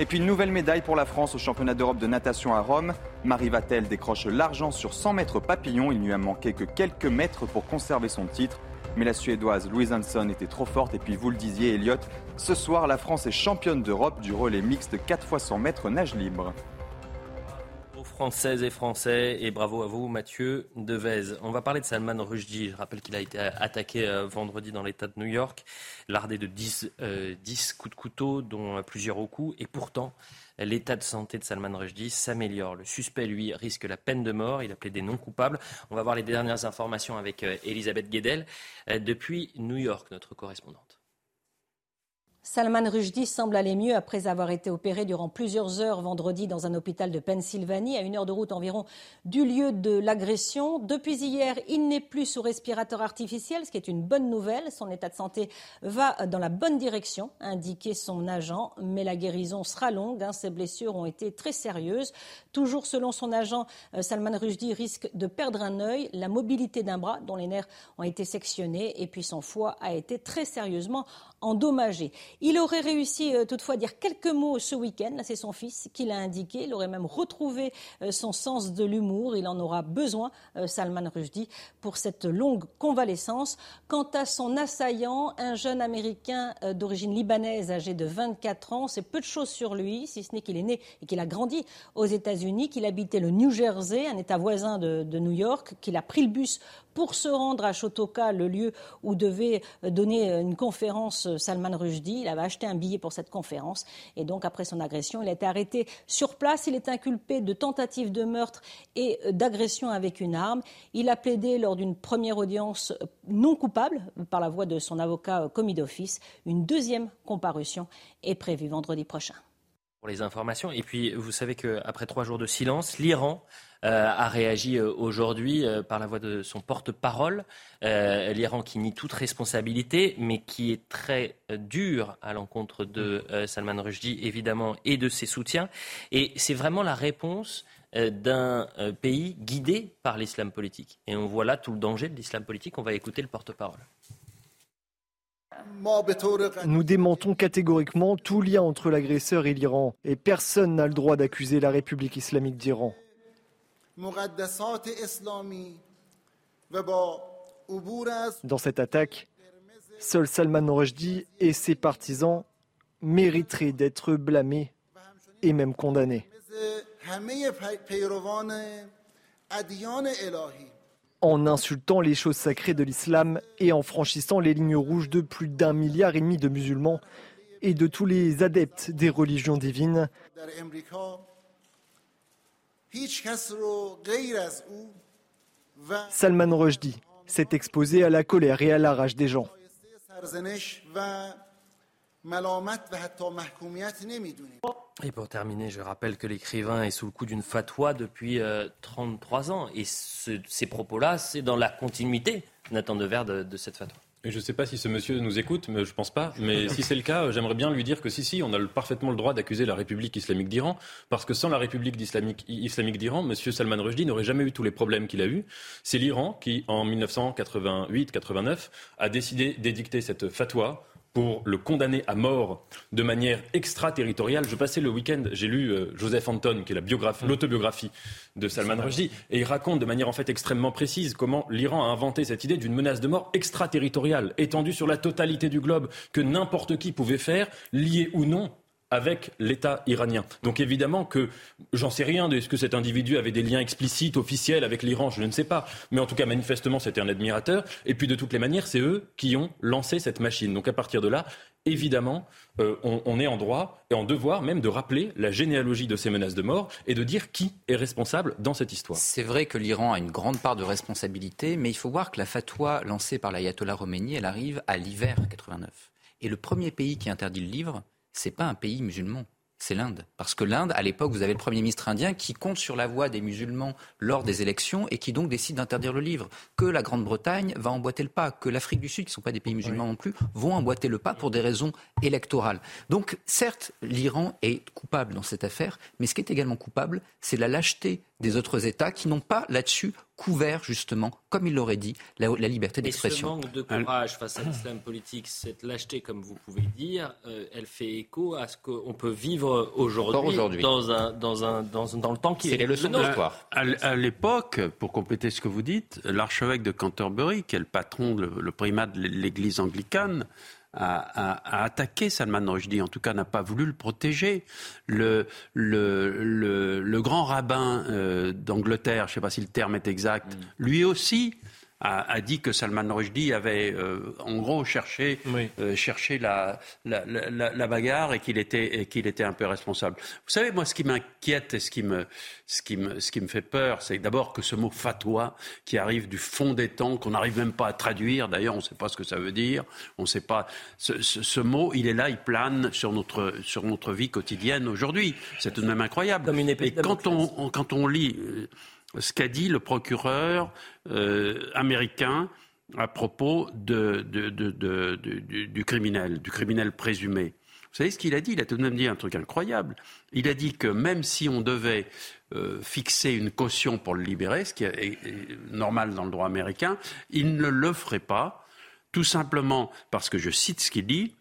Et puis une nouvelle médaille pour la France au championnat d'Europe de natation à Rome. Marie Vatel décroche l'argent sur 100 mètres papillon. Il lui a manqué que quelques mètres pour conserver son titre. Mais la Suédoise Louise Hanson était trop forte. Et puis vous le disiez, Elliot, ce soir, la France est championne d'Europe du relais mixte 4 x 100 mètres nage libre. Françaises et Français, et bravo à vous, Mathieu Devez. On va parler de Salman Rushdie. Je rappelle qu'il a été attaqué euh, vendredi dans l'État de New York, lardé de 10, 10 euh, coups de couteau, dont plusieurs au cou. Et pourtant, l'état de santé de Salman Rushdie s'améliore. Le suspect, lui, risque la peine de mort. Il a plaidé non coupable. On va voir les dernières informations avec euh, Elisabeth Guedel depuis New York, notre correspondante. Salman Rushdie semble aller mieux après avoir été opéré durant plusieurs heures vendredi dans un hôpital de Pennsylvanie, à une heure de route environ du lieu de l'agression. Depuis hier, il n'est plus sous respirateur artificiel, ce qui est une bonne nouvelle. Son état de santé va dans la bonne direction, a indiqué son agent, mais la guérison sera longue. Hein. Ses blessures ont été très sérieuses. Toujours selon son agent, euh, Salman Rushdie risque de perdre un œil, la mobilité d'un bras, dont les nerfs ont été sectionnés, et puis son foie a été très sérieusement endommagé. Il aurait réussi euh, toutefois à dire quelques mots ce week-end. C'est son fils qui l'a indiqué. Il aurait même retrouvé euh, son sens de l'humour. Il en aura besoin, Salman Rushdie, pour cette longue convalescence. Quant à son assaillant, un jeune Américain d'origine libanaise âgé de 24 ans, c'est peu de choses sur lui, si ce n'est qu'il est né et qu'il a grandi aux États-Unis, qu'il habitait le New Jersey, un État voisin de, New York, qu'il a pris le bus pour se rendre à Shotoka, le lieu où devait donner une conférence Salman Rushdie. Il avait acheté un billet pour cette conférence et donc après son agression, il a été arrêté sur place. Il est inculpé de tentative de meurtre et d'agression avec une arme. Il a plaidé lors d'une première audience non coupable par la voix de son avocat commis d'office. Une deuxième comparution est prévue vendredi prochain pour les informations. Et puis, vous savez qu'après trois jours de silence, l'Iran euh, a réagi euh, aujourd'hui euh, par la voix de son porte-parole. L'Iran qui nie toute responsabilité, mais qui est très dur à l'encontre de Salman Rushdie, évidemment, et de ses soutiens. Et c'est vraiment la réponse d'un pays guidé par l'islam politique. Et on voit là tout le danger de l'islam politique. On va écouter le porte-parole. Nous démentons catégoriquement tout lien entre l'agresseur et l'Iran, et personne n'a le droit d'accuser la République islamique d'Iran. Dans cette attaque, seul Salman Rushdie et ses partisans mériteraient d'être blâmés et même condamnés. En insultant les choses sacrées de l'islam et en franchissant les lignes rouges de plus d'un milliard et demi de musulmans et de tous les adeptes des religions divines, Salman Rushdie s'est exposé à la colère et à la rage des gens. Et pour terminer, je rappelle que l'écrivain est sous le coup d'une fatwa depuis 33 euh, ans. Et ces propos-là, c'est dans la continuité, Nathan Devers, de, de cette fatwa. Et je ne sais pas si ce monsieur nous écoute, mais je pense pas. Mais si c'est le cas, j'aimerais bien lui dire que si, si, on a parfaitement le droit d'accuser la République islamique d'Iran, parce que sans la République islamique, islamique d'Iran, monsieur Salman Rushdie n'aurait jamais eu tous les problèmes qu'il a eus. C'est l'Iran qui, en 1988-89, a décidé d'édicter cette fatwa pour le condamner à mort de manière extraterritoriale. Je passais le week-end, j'ai lu euh, Joseph Anton, qui est mm. l'autobiographie de Salman Rushdie, et il raconte de manière en fait extrêmement précise comment l'Iran a inventé cette idée d'une menace de mort extraterritoriale, étendue sur la totalité du globe, que n'importe qui pouvait faire, lié ou non avec l'État iranien. Donc évidemment que j'en sais rien de ce que cet individu avait des liens explicites, officiels avec l'Iran, je ne sais pas. Mais en tout cas, manifestement, c'était un admirateur. Et puis de toutes les manières, c'est eux qui ont lancé cette machine. Donc à partir de là, évidemment, euh, on, on, est en droit et en devoir même de rappeler la généalogie de ces menaces de mort et de dire qui est responsable dans cette histoire. C'est vrai que l'Iran a une grande part de responsabilité, mais il faut voir que la fatwa lancée par l'ayatollah Khomeini, elle arrive à l'hiver 89. Et le premier pays qui interdit le livre, c'est pas un pays musulman c'est l'Inde. Parce que l'Inde, à l'époque, vous avez le Premier ministre indien qui compte sur la voix des musulmans lors des élections et qui donc décide d'interdire le livre. Que la Grande-Bretagne va emboîter le pas, que l'Afrique du Sud, qui ne sont pas des pays musulmans non plus, vont emboîter le pas pour des raisons électorales. Donc, certes, l'Iran est coupable dans cette affaire, mais ce qui est également coupable, c'est la lâcheté des autres États qui n'ont pas là-dessus couvert justement, comme il l'aurait dit, la, liberté d'expression. Et ce manque de courage face à l'islam politique, cette lâcheté, comme vous pouvez dire, euh, elle fait écho à ce qu'on peut vivre aujourd'hui dans, un, dans, un, dans, dans, le temps qui est, les leçons de l'histoire. À, l'époque, pour compléter ce que vous dites, l'archevêque de Canterbury, qui est le patron, le, le primat de l'Église anglicane, a, attaqué Salman Rushdie, en tout cas n'a pas voulu le protéger. Le, le, le, grand rabbin euh, d'Angleterre, je ne sais pas si le terme est exact, mm. lui aussi a, dit que Salman Rushdie avait, euh, en gros, cherché, euh, la, la, la, la, bagarre et qu'il était, qu'il était un peu responsable. Vous savez, moi, ce qui m'inquiète et ce qui me, ce qui me, ce qui me fait peur, c'est d'abord que ce mot fatwa, qui arrive du fond des temps, qu'on n'arrive même pas à traduire, d'ailleurs, on ne sait pas ce que ça veut dire, on sait pas. Ce, ce, ce, mot, il est là, il plane sur notre, sur notre vie quotidienne aujourd'hui. C'est tout de même incroyable. Comme une épée et quand on, quand on lit euh, ce qu'a dit le procureur euh, américain à propos du, criminel, du criminel présumé. Vous savez ce qu'il a dit? Il a tout de même dit un truc incroyable. Il a dit que même si on devait euh, fixer une caution pour le libérer, ce qui est, normal dans le droit américain, il ne le ferait pas, tout simplement parce que, je cite ce qu'il dit,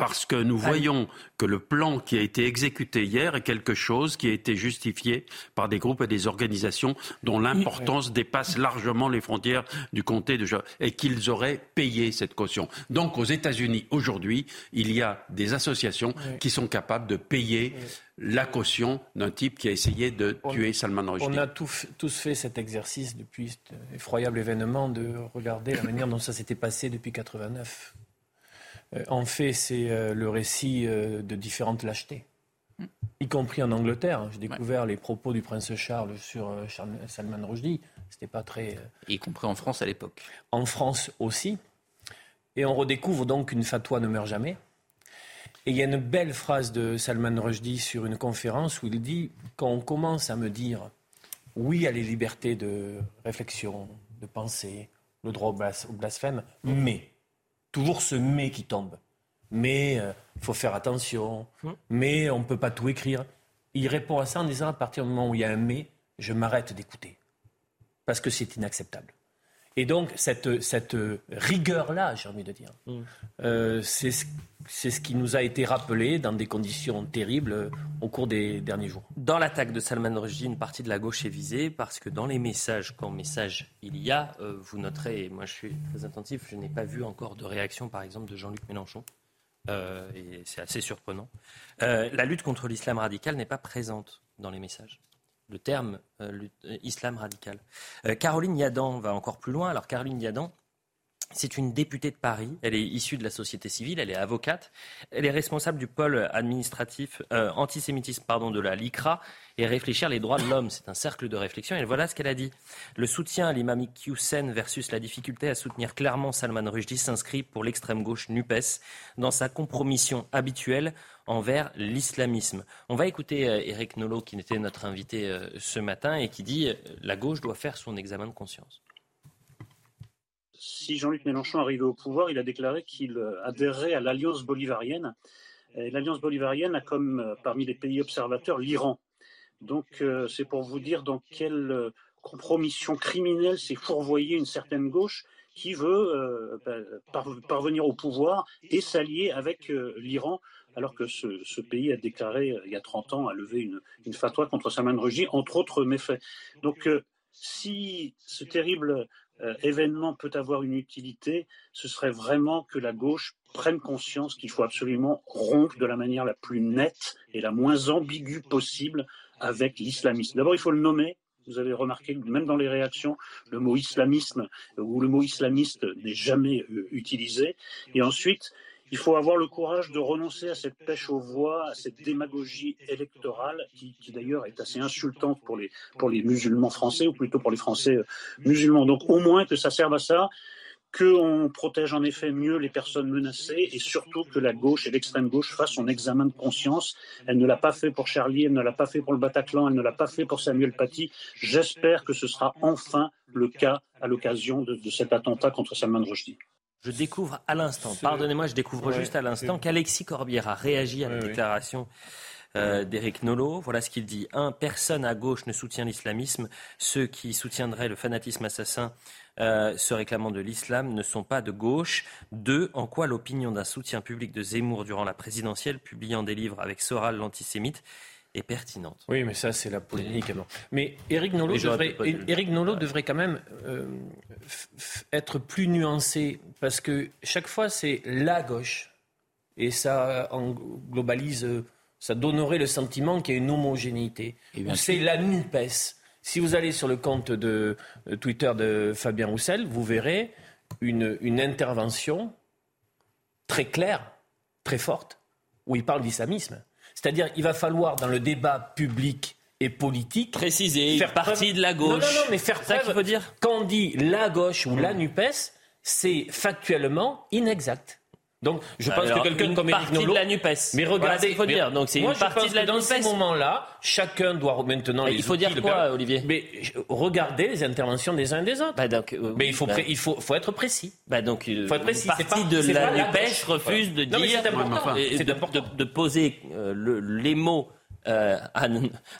parce que nous voyons que le plan qui a été exécuté hier est quelque chose qui a été justifié par des groupes et des organisations dont l'importance dépasse largement les frontières du comté de et qu'ils auraient payé cette caution. Donc aux États-Unis aujourd'hui, il y a des associations qui sont capables de payer la caution d'un type qui a essayé de tuer Salman Rushdie. On a tous, fait cet exercice depuis cet effroyable événement de regarder la manière dont ça s'était passé depuis 89. Euh, en fait, c'est euh, le récit euh, de différentes lâchetés, y compris en Angleterre. J'ai découvert les propos du prince Charles sur Salman Rushdie. C'était pas très. Y compris en France à l'époque. En France aussi. Et on redécouvre donc qu'une fatwa ne meurt jamais. Et il y a une belle phrase de Salman Rushdie sur une conférence où il dit Quand on commence à me dire oui à les libertés de réflexion, de pensée, le droit au blasphème, mais toujours ce mais qui tombe. Mais il euh, faut faire attention, hum. mais on ne peut pas tout écrire. Il répond à ça en disant à partir du moment où il y a un mais, je m'arrête d'écouter. Parce que c'est inacceptable. Et donc, cette, cette rigueur-là, j'ai envie de dire, hum. euh, c'est ce qui nous a été rappelé dans des conditions terribles au cours des derniers jours. Dans l'attaque de Salman Rushdie, une partie de la gauche est visée parce que dans les messages, quand message il y a, euh, vous noterez, et moi je suis très attentif, je n'ai pas vu encore de réaction par exemple de Jean-Luc Mélenchon. Euh, et c'est assez surprenant. La lutte contre l'islam radical n'est pas présente dans les messages. Le terme islam radical. Caroline Yadan va encore plus loin. Alors Caroline Yadan, c'est une députée de Paris. Elle est issue de la société civile. Elle est avocate. Elle est responsable du pôle administratif euh, antisémitisme pardon, de la LICRA et réfléchir les droits de l'homme. C'est un cercle de réflexion. Et voilà ce qu'elle a dit. Le soutien à l'imam Hussein versus la difficulté à soutenir clairement Salman Rushdie s'inscrit pour l'extrême gauche NUPES dans sa compromission habituelle envers l'islamisme. On va écouter Eric euh, Nolot, qui était notre invité euh, ce matin et qui dit la gauche doit faire son examen de conscience si Jean-Luc Mélenchon arrivait au pouvoir, il a déclaré qu'il euh, adhérerait à l'Alliance bolivarienne. L'Alliance bolivarienne a comme euh, parmi les pays observateurs l'Iran. Donc euh, c'est pour vous dire dans quelle compromission criminelle s'est fourvoyée une certaine gauche qui veut ben, parvenir au pouvoir et s'allier avec l'Iran, alors que ce, pays a déclaré il y a 30 ans, a levé une, une fatwa contre Salman Rushdie, entre autres méfaits. Donc si ce terrible euh, événement peut avoir une utilité, ce serait vraiment que la gauche prenne conscience qu'il faut absolument rompre de la manière la plus nette et la moins ambiguë possible avec l'islamisme. D'abord, il faut le nommer. Vous avez remarqué même dans les réactions, le mot islamisme ou le mot islamiste n'est jamais euh, utilisé. Et ensuite, il faut avoir le courage de renoncer à cette pêche aux voix, à cette démagogie électorale qui, d'ailleurs est assez insultante pour les, pour les musulmans français, ou plutôt pour les Français euh, musulmans. Donc au moins que ça serve à ça, qu'on protège en effet mieux les personnes menacées et surtout que la gauche et l'extrême gauche fassent son examen de conscience. Elle ne l'a pas fait pour Charlie, elle ne l'a pas fait pour le Bataclan, elle ne l'a pas fait pour Samuel Paty. J'espère que ce sera enfin le cas à l'occasion de, cet attentat contre Salman Rushdie. Je découvre à l'instant, pardonnez-moi, je découvre juste à l'instant qu'Alexis Corbière a réagi à la déclaration euh, d'Éric Nolot. Voilà ce qu'il dit. Un, personne à gauche ne soutient l'islamisme. Ceux qui soutiendraient le fanatisme assassin euh, se réclamant de l'islam ne sont pas de gauche. Deux, en quoi l'opinion d'un soutien public de Zemmour durant la présidentielle, publiant des livres avec Soral l'antisémite, est pertinente. Oui, mais ça, c'est la polémique. Mais Éric Nolot, devrait, Nolot devrait quand même euh, être plus nuancé, parce que chaque fois, c'est la gauche. Et ça en globalise, ça donnerait le sentiment qu'il y a une homogénéité. C'est la NUPES. Si vous allez sur le compte de euh, Twitter de Fabien Roussel, vous verrez une, une intervention très claire, très forte, où il parle d'islamisme. C'est-à-dire, il va falloir, dans le débat public et politique, préciser, faire partie de la gauche. Non, non, non, mais faire preuve. Ça dire Quand on dit la gauche ou la NUPES, c'est factuellement inexact. Donc, je pense que quelqu'un comme Éric Nolot. de la Nupes. Mais regardez, il faut dire. Donc, c'est une partie de la Dans ces moments-là, chacun doit maintenant. il faut dire quoi, Olivier Mais regardez les interventions des uns et des autres. Bah, donc, euh, mais il faut, bah. il faut, faut être précis. Bah donc, euh, faut être précis. Une partie de la Nupes refuse de dire, de, de, poser euh, le, les mots euh,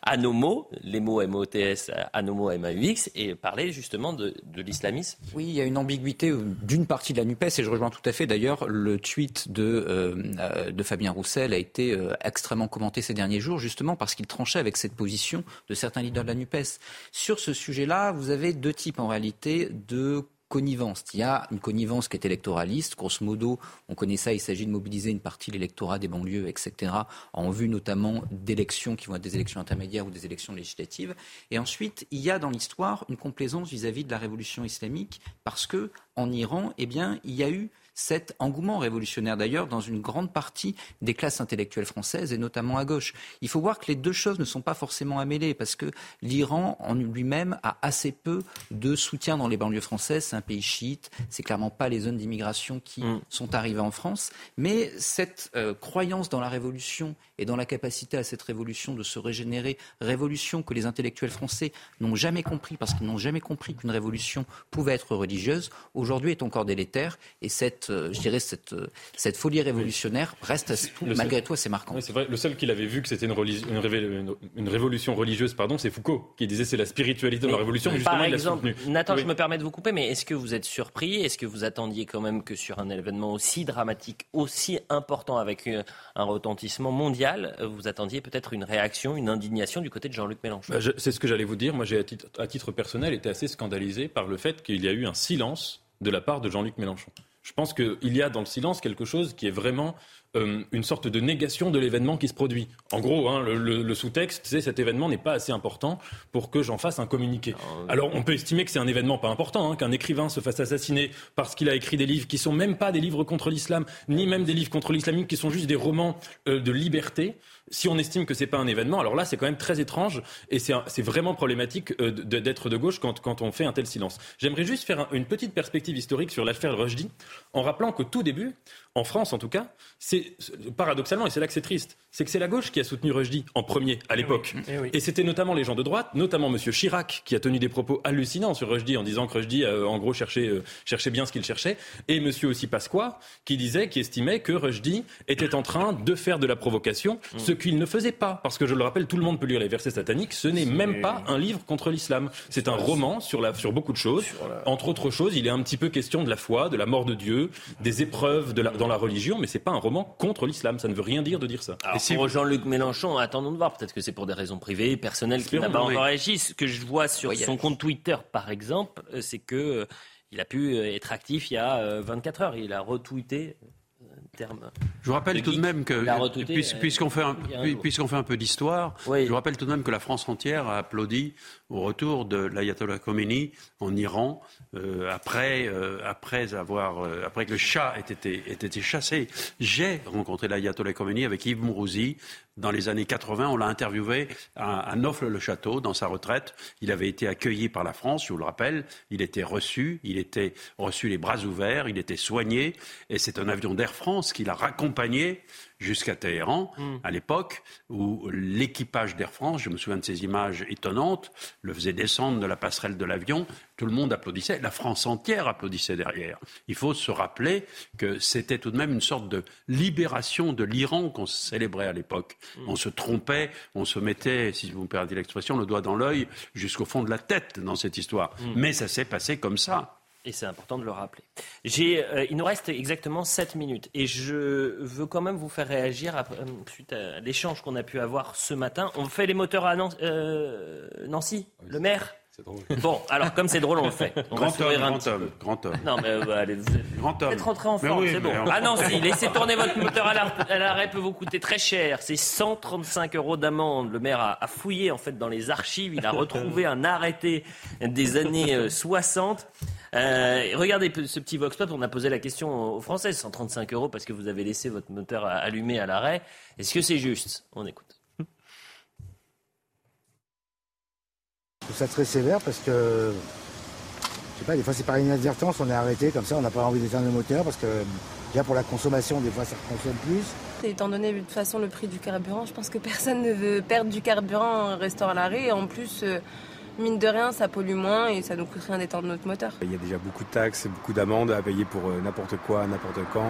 Anomo, les mots M-O-T-S, Anomo M-A-U-X, et parler justement de, l'islamisme. Oui, il y a une ambiguïté d'une partie de la NUPES, et je rejoins tout à fait d'ailleurs le tweet de, euh, de Fabien Roussel a été euh, extrêmement commenté ces derniers jours, justement parce qu'il tranchait avec cette position de certains leaders de la NUPES. Sur ce sujet-là, vous avez deux types en réalité de connivence. Il y a une connivence qui est électoraliste. Grosso modo, on connaît ça, il s'agit de mobiliser une partie de l'électorat des banlieues, etc., en vue notamment d'élections qui vont être des élections intermédiaires ou des élections législatives. Et ensuite, il y a dans l'histoire une complaisance vis-à-vis de la révolution islamique, parce que en Iran, eh bien, il y a eu cet engouement révolutionnaire d'ailleurs dans une grande partie des classes intellectuelles françaises et notamment à gauche. Il faut voir que les deux choses ne sont pas forcément amêlées parce que l'Iran en lui-même a assez peu de soutien dans les banlieues françaises. C'est un pays chiite, c'est clairement pas les zones d'immigration qui mm. sont arrivées en France. Mais cette euh, croyance dans la révolution et dans la capacité à cette révolution de se régénérer, révolution que les intellectuels français n'ont jamais compris parce qu'ils n'ont jamais compris qu'une révolution pouvait être religieuse, aujourd'hui est encore délétère et cette je dirais, cette, euh, cette folie révolutionnaire reste malgré tout assez marquant. c'est vrai. Le seul qui avait vu que c'était une, une, révolution religieuse, pardon, c'est Foucault, qui disait c'est la spiritualité de la révolution. Mais par exemple, Nathan, je me permets de vous couper, mais est-ce que vous êtes surpris? Est-ce que vous attendiez quand même que sur un événement aussi dramatique, aussi important, avec euh, un retentissement mondial, vous attendiez peut-être une réaction, une indignation du côté de Jean-Luc Mélenchon? Bah, C'est ce que j'allais vous dire. Moi, j'ai à titre, à titre personnel été assez scandalisé par le fait qu'il y a eu un silence de la part de Jean-Luc Mélenchon. Je pense qu'il y a dans le silence quelque chose qui est vraiment euh, une sorte de négation de l'événement qui se produit. En gros, hein, le, sous-texte, c'est cet événement n'est pas assez important pour que j'en fasse un communiqué. Alors, on peut estimer que c'est un événement pas important, hein, qu'un écrivain se fasse assassiner parce qu'il a écrit des livres qui sont même pas des livres contre l'islam, ni même des livres contre l'islamisme, qui sont juste des romans euh, de liberté si on estime que c'est pas un événement, alors là, c'est quand même très étrange et c'est vraiment problématique euh, d'être de gauche quand, quand, on fait un tel silence. J'aimerais juste faire une petite perspective historique sur l'affaire Rushdie, en rappelant qu'au tout début, en France en tout cas, c'est paradoxalement, et c'est là que c'est triste, c'est que c'est la gauche qui a soutenu Rushdie en premier à l'époque. Et c'était notamment les gens de droite, notamment M. Chirac, qui a tenu des propos hallucinants sur Rushdie en disant que Rushdie, euh, en gros, cherchait, euh, cherchait bien ce qu'il cherchait. Et M. aussi Pasqua, qui disait, qui estimait que Rushdie était en train de faire de la provocation, Mm. ce qu'il ne faisait pas. Parce que je le rappelle, tout le monde peut lire les versets sataniques. Ce n'est même pas un livre contre l'islam. C'est un roman sur, la, sur beaucoup de choses. Entre autres choses, il est un petit peu question de la foi, de la mort de Dieu, des épreuves de la- dans la religion, mais c'est pas un roman contre l'islam. Ça ne veut rien dire de dire ça. Alors, pour Jean-Luc Mélenchon, attendons de voir. Peut-être que c'est pour des raisons privées, personnelles, qu'il n'a pas encore réagi. Ce que je vois sur Voyage. son compte Twitter, par exemple, euh, c'est que euh, il a pu euh, être actif il y a euh, 24 heures. Il a retweeté. Terme. Je vous rappelle Le tout de même que, puisqu'on fait, un- il y a un puis- jour. puisqu'on fait un peu d'histoire, je vous rappelle tout de même que la France entière a applaudi au retour de l'ayatollah Khomeini en Iran euh, après, euh, après, avoir, euh, après que le chat ait été, ait été chassé. J'ai rencontré l'ayatollah Khomeini avec Yves Mourouzi dans les années 80. On l'a interviewé à, à Nofle-le-Château, dans sa retraite. Il avait été accueilli par la France, je vous le rappelle. Il était reçu, il était reçu les bras ouverts, il était soigné. Et c'est un avion d'Air France qui l'a raccompagné jusqu'à Téhéran, à l'époque où l'équipage d'Air France, je me souviens de ces images étonnantes, le faisait descendre de la passerelle de l'avion, tout le monde applaudissait, la France entière applaudissait derrière. Il faut se rappeler que c'était tout de même une sorte de libération de l'Iran qu'on célébrait à l'époque. On se trompait, on se mettait, si vous me permettez l'expression, le doigt dans l'œil jusqu'au fond de la tête dans cette histoire. Mais ça s'est passé comme ça. Et c'est important de le rappeler. Euh, il nous reste exactement 7 minutes et je veux quand même vous faire réagir à- euh, suite à l'échange qu'on a pu avoir ce matin. On fait les moteurs à Nan- euh, Nancy, le maire Bon, alors comme c'est drôle, on le fait. On va Grand sourire homme, un grand petit homme, grand homme. Non, mais euh, allez, Grand vous homme. êtes rentré en forme, oui, c'est bon. Ah non, si, laissez tourner votre moteur à l'ar- à l'arrêt peut vous coûter très cher. C'est 135 euros d'amende. Le maire a, a fouillé en fait dans les archives. Il a retrouvé un arrêté des années euh, 60. Euh, regardez ce petit vox pop. On a posé la question aux Français 135 euros parce que vous avez laissé votre moteur allumé à l'arrêt. Est-ce que c'est juste? On écoute. Je trouve ça très sévère parce que, je sais pas, des fois c'est par inadvertance, on est arrêté comme ça, on n'a pas envie d'éteindre le moteur parce que, déjà pour la consommation, des fois ça consomme plus. Étant donné de toute façon le prix du carburant, je pense que personne ne veut perdre du carburant en restant à l'arrêt. En plus, euh, mine de rien, ça pollue moins et ça nous coûte rien d'étendre notre moteur. Il y a déjà beaucoup de taxes et beaucoup d'amendes à payer pour euh, n'importe quoi, n'importe quand.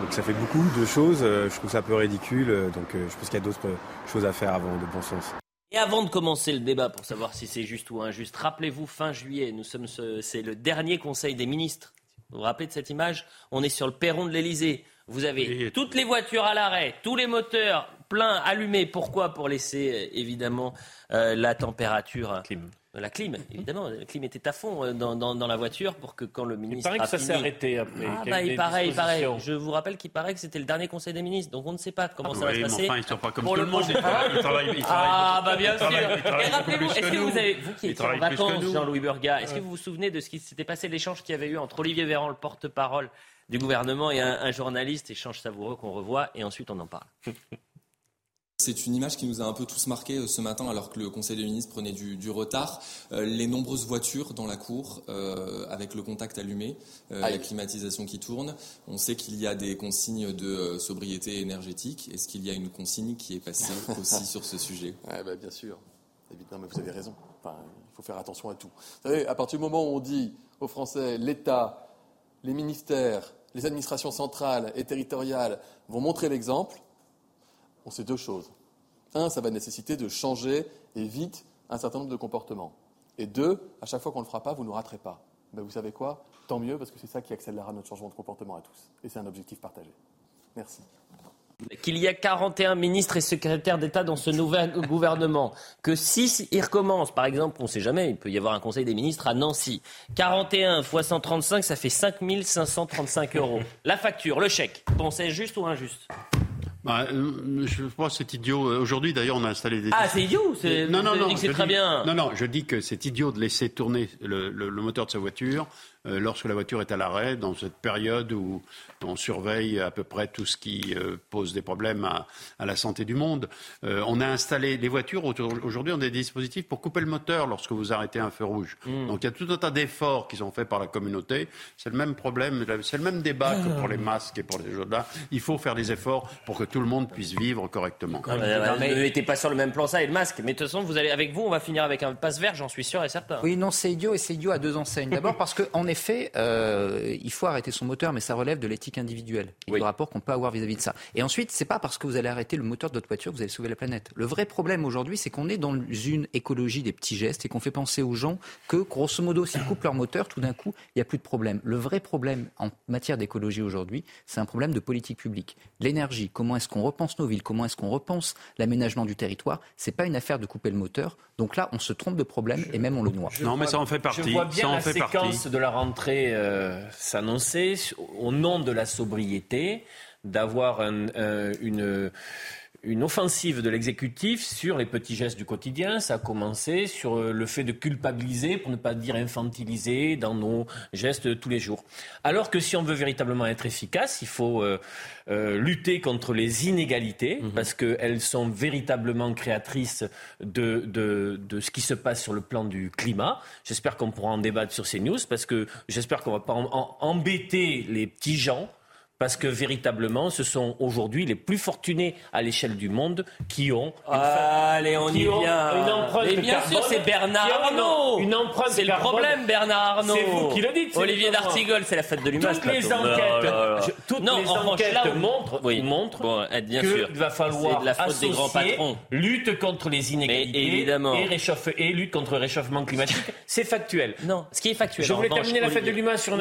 Donc ça fait beaucoup de choses. Euh, Je trouve ça un peu ridicule. Euh, Donc je pense qu'il y a d'autres choses à faire avant de bon sens. Et avant de commencer le débat pour savoir si c'est juste ou injuste, rappelez-vous fin juillet, nous sommes ce- c'est le dernier Conseil des ministres. Vous vous rappelez de cette image? On est sur le perron de l'Elysée. Vous avez toutes les voitures à l'arrêt, tous les moteurs pleins, allumés. Pourquoi? Pour laisser évidemment euh, la température. La clim. La clim, évidemment. La clim était à fond euh, dans, dans- dans la voiture pour que quand le ministre. paraît que a ça s'est arrêté après, Ah, bah, il paraît, il paraît. Je vous rappelle qu'il paraît que c'était le dernier Conseil des ministres. Donc on ne sait pas comment Ah ça va oui, se mais passer. enfin, ils sont pas comme Pour tout le monde. Ils travaillent- ils Ah, bah bien sûr. Et rappelez-vous, est-ce que vous avez, vous qui étiez en vacances. Jean-Louis Burga, est-ce que vous vous souvenez de ce qui s'était passé, l'échange qu'il y avait eu entre Olivier Véran, le porte-parole du gouvernement, et un, un journaliste, échange savoureux qu'on revoit, et ensuite on en parle. C'est une image qui nous a un peu tous marqués euh, ce matin alors que le Conseil des ministres prenait du, du retard. Euh, les nombreuses voitures dans la cour euh, avec le contact allumé, euh, la climatisation qui tourne. On sait qu'il y a des consignes de sobriété énergétique. Est-ce qu'il y a une consigne qui est passée aussi sur ce sujet? Ouais, bah, bien sûr. Évidemment, mais vous avez raison. Enfin, il faut faire attention à tout. Vous savez, à partir du moment où on dit aux Français, l'État, les ministères, les administrations centrales et territoriales vont montrer l'exemple, on sait deux choses. Un, ça va nécessiter de changer et vite un certain nombre de comportements. Et deux, à chaque fois qu'on ne le fera pas, vous ne nous raterez pas. Ben, vous savez quoi? Tant mieux, parce que c'est ça qui accélérera notre changement de comportement à tous. Et c'est un objectif partagé. Merci. Qu'il y a 41 ministres et secrétaires d'État dans ce nouvel gouvernement, que 6 y recommencent, par exemple, on ne sait jamais, il peut y avoir un conseil des ministres à Nancy. 41 fois 135, ça fait 5535 euros. La facture, le chèque, bon, c'est juste ou injuste? Bah, euh, je crois que c'est idiot. Aujourd'hui, d'ailleurs, on a installé des. Ah, c'est idiot c'est- Non, non, non. c'est je très dis- bien. Non, non, je dis que c'est idiot de laisser tourner le, le- le moteur de sa voiture euh, lorsque la voiture est à l'arrêt, dans cette période où on surveille à peu près tout ce qui euh, pose des problèmes à, à, la santé du monde. Euh, on a installé les voitures, aujourd'hui, ont des dispositifs pour couper le moteur lorsque vous arrêtez un feu rouge. Mmh. Donc il y a tout un tas d'efforts qui sont faits par la communauté. C'est le même problème, c'est le même débat que pour les masques et pour les choses là. Il faut faire des efforts pour que tout le monde puisse vivre correctement. Non, mais, ne mettez pas sur le même plan ça et le masque. Mais de toute façon, vous allez, avec vous, on va finir avec un passe vert, j'en suis sûr et certain. Oui, non, c'est idiot et c'est idiot à deux enseignes. D'abord parce qu'en effet, euh, il faut arrêter son moteur, mais ça relève de l'éthique individuelle et du rapport qu'on peut avoir vis-à-vis de ça. Et ensuite, c'est pas parce que vous allez arrêter le moteur de votre voiture que vous allez sauver la planète. Le vrai problème aujourd'hui, c'est qu'on est dans une écologie des petits gestes et qu'on fait penser aux gens que, grosso modo, s'ils coupent leur moteur, tout d'un coup, il n'y a plus de problème. Le vrai problème en matière d'écologie aujourd'hui, c'est un problème de politique publique. L'énergie, comment est-ce qu'on repense nos villes, comment est-ce qu'on repense l'aménagement du territoire, c'est pas une affaire de couper le moteur. Donc là, on se trompe de problème et même on le noie. non, mais ça en fait partie. Je vois bien ça en la fait séquence partie. de la rentrée euh, s'annoncer au nom de la sobriété, d'avoir un, un, une une offensive de l'exécutif sur les petits gestes du quotidien. Ça a commencé sur le fait de culpabiliser, pour ne pas dire infantiliser, dans nos gestes tous les jours. Alors que si on veut véritablement être efficace, il faut euh, euh, lutter contre les inégalités, mmh. parce qu'elles sont véritablement créatrices de, de, de, ce qui se passe sur le plan du climat. J'espère qu'on pourra en débattre sur ces news, parce que j'espère qu'on ne va pas en, en, embêter les petits gens parce que véritablement, ce sont aujourd'hui les plus fortunés à l'échelle du monde qui ont. Ah, allez, on y vient. Une empreinte Mais bien carbone, sûr, c'est Bernard Arnault. Une empreinte C'est le carbone. problème, Bernard Arnault. C'est vous qui le dites. c'est Olivier d'Artigol, c'est la fête de l'image. Toutes les enquêtes, Non, là, là. je- toutes non, les enquêtes là, montrent, oui. montrent Bon, bien qu'il sûr. va falloir C'est de la faute des grands associer patrons. lutte contre les inégalités Mais évidemment. Et, réchauffe- et lutte contre le réchauffement climatique. C'est factuel. Non, ce qui est factuel. Je voulais revanche, terminer la fête de l'image sur une,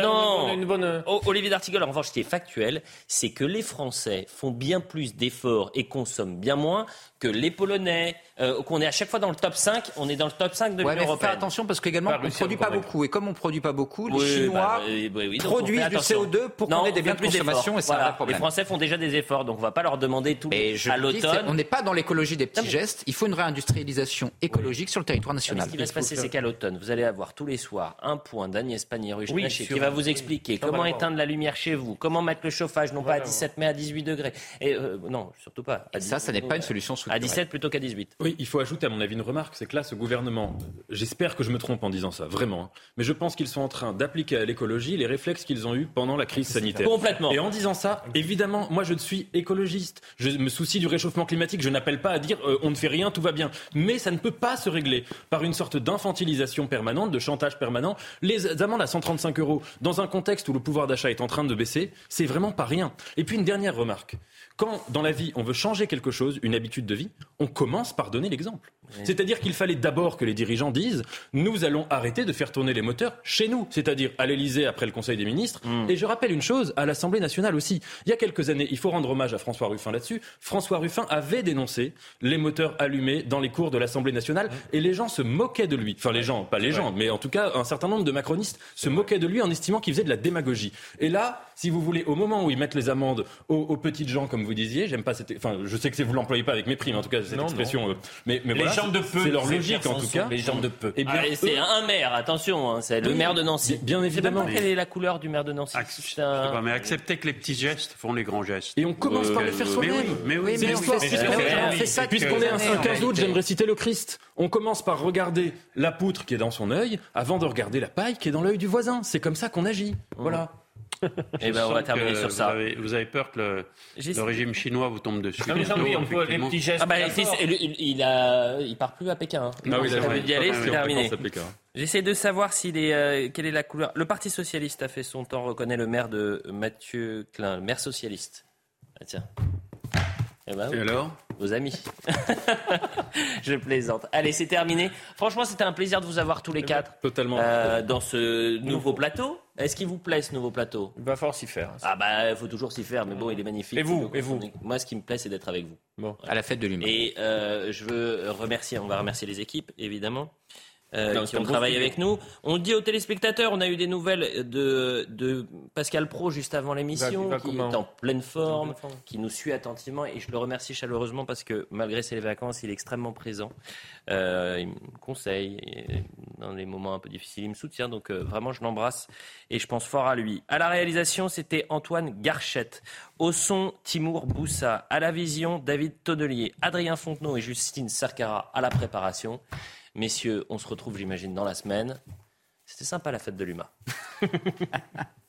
une bonne- une Olivier d'Artigol, en revanche, ce qui est factuel, c'est que les Français font bien plus d'efforts et consomment bien moins que les Polonais, euh, qu'on est à chaque fois dans le top 5, on est dans le top 5 de Ouais, l'Union mais faut faire européenne. attention parce qu'également on ne produit pas beaucoup. Et comme on ne produit pas beaucoup, les Oui, Chinois bah, oui, oui, on produisent du attention. CO2 pour qu'on ait des biens de plus consommation d'efforts. et c'est un Voilà. vrai problème. Les Français font déjà des efforts, donc on ne va pas leur demander tout Mais je à l'automne. on n'est pas dans l'écologie des petits gestes. Il faut une réindustrialisation écologique sur le territoire Mais Ce national. qui va se passer, c'est qu'à l'automne, vous allez avoir tous les soirs un point d'Agnès Pannier-Runacher Oui, qui va vous expliquer comment éteindre la lumière chez vous, comment mettre le chauffage, non pas à 17 mais à 18 degrés. Et euh, non, surtout pas. À Et ça, ça n'est pas une solution À structurelle. 17 plutôt qu'à 18. Oui, il faut ajouter à mon avis une remarque, c'est que là, ce gouvernement, j'espère que je me trompe en disant ça, vraiment, hein, mais je pense qu'ils sont en train d'appliquer à l'écologie les réflexes qu'ils ont eus pendant la crise sanitaire. Complètement. Et en disant ça, évidemment, moi je suis écologiste, je me soucie du réchauffement climatique, je n'appelle pas à dire euh, on ne fait rien, tout va bien. Mais ça ne peut pas se régler par une sorte d'infantilisation permanente, de chantage permanent. Les amendes à 135 euros, dans un contexte où le pouvoir d'achat est en train de baisser, c'est vraiment pas rien. Et puis une dernière remarque. Quand dans la vie on veut changer quelque chose, une habitude de vie, on commence par donner l'exemple. C'est-à-dire qu'il fallait d'abord que les dirigeants disent nous allons arrêter de faire tourner les moteurs chez nous, c'est-à-dire à l'Elysée après le Conseil des ministres. Et je rappelle une chose, à l'Assemblée nationale aussi. Il y a quelques années, il faut rendre hommage à François Ruffin là-dessus. François Ruffin avait dénoncé les moteurs allumés dans les cours de l'Assemblée nationale et les gens se moquaient de lui. Enfin les gens, pas les gens, mais en tout cas un certain nombre de macronistes se moquaient de lui en estimant qu'il faisait de la démagogie. Et là, si vous voulez, au moment où ils mettent les amendes aux, aux petites gens, comme vous disiez, j'aime pas cette, enfin, je sais que c'est- vous l'employez pas avec mépris, mais en tout cas cette Non, expression, non. euh, mais, mais Les voilà, gens de peu, c'est leur logique en tout cas. les gens de peu. Eh bien, Ah, et c'est eux- un maire, attention, hein, c'est le Oui, maire de Nancy. bien Je sais évidemment. quelle est la couleur du maire de Nancy. Ac- C'est un- Je sais pas, mais acceptez que les petits gestes font les grands gestes. Et on commence par les faire mais soi-même. oui, mais oui, C'est mais oui, est- on fait ça depuis Puisqu'on est un années, 5 en 15 août, j'aimerais citer le Christ. On commence par regarder la poutre qui est dans son œil avant de regarder la paille qui est dans l'œil du voisin. C'est comme ça qu'on agit. Voilà. Eh ben, on va terminer sur vous ça. avez, vous avez peur que le, régime chinois vous tombe dessus. Non, mais bientôt, oui, on peut, les petits gestes. Ah bah, il, il, il a, il part plus à Pékin. hein. Ah oui, Il d'y aller, Ah c'est terminé. Qu'un. J'essaie de savoir s'il est, euh, quelle est la couleur. Le Parti socialiste a fait son temps, reconnaît le maire de Mathieu Klein, le maire socialiste. Ah tiens. Eh ben, Et alors? vos amis. Je plaisante. Allez, c'est terminé. Franchement, c'était un plaisir de vous avoir tous les quatre Totalement. euh, dans ce nouveau plateau. Est-ce qu'il vous plaît ce nouveau plateau? Il va falloir s'y faire. Ah bah, il faut toujours s'y faire, mais bon, il est magnifique. Et vous, et vous Moi, ce qui me plaît, c'est d'être avec vous. Bon. À la fête de l'humain. Et euh, je veux remercier, on va remercier les équipes, évidemment. Euh, Non, qui ont travaillé avec nous. On dit aux téléspectateurs, on a eu des nouvelles de, de Pascal Pro juste avant l'émission, qui est en pleine forme, qui nous suit attentivement et je le remercie chaleureusement parce que malgré ses vacances, il est extrêmement présent. Euh, il me conseille dans les moments un peu difficiles, il me soutient. Donc euh, vraiment, je l'embrasse et je pense fort à lui. À la réalisation, c'était Antoine Garchette. Au son, Timour Boussa. À la vision, David Tonnelier, Adrien Fontenot et Justine Sarkara à la préparation. Messieurs, on se retrouve, j'imagine, dans la semaine. C'était sympa la fête de l'UMA.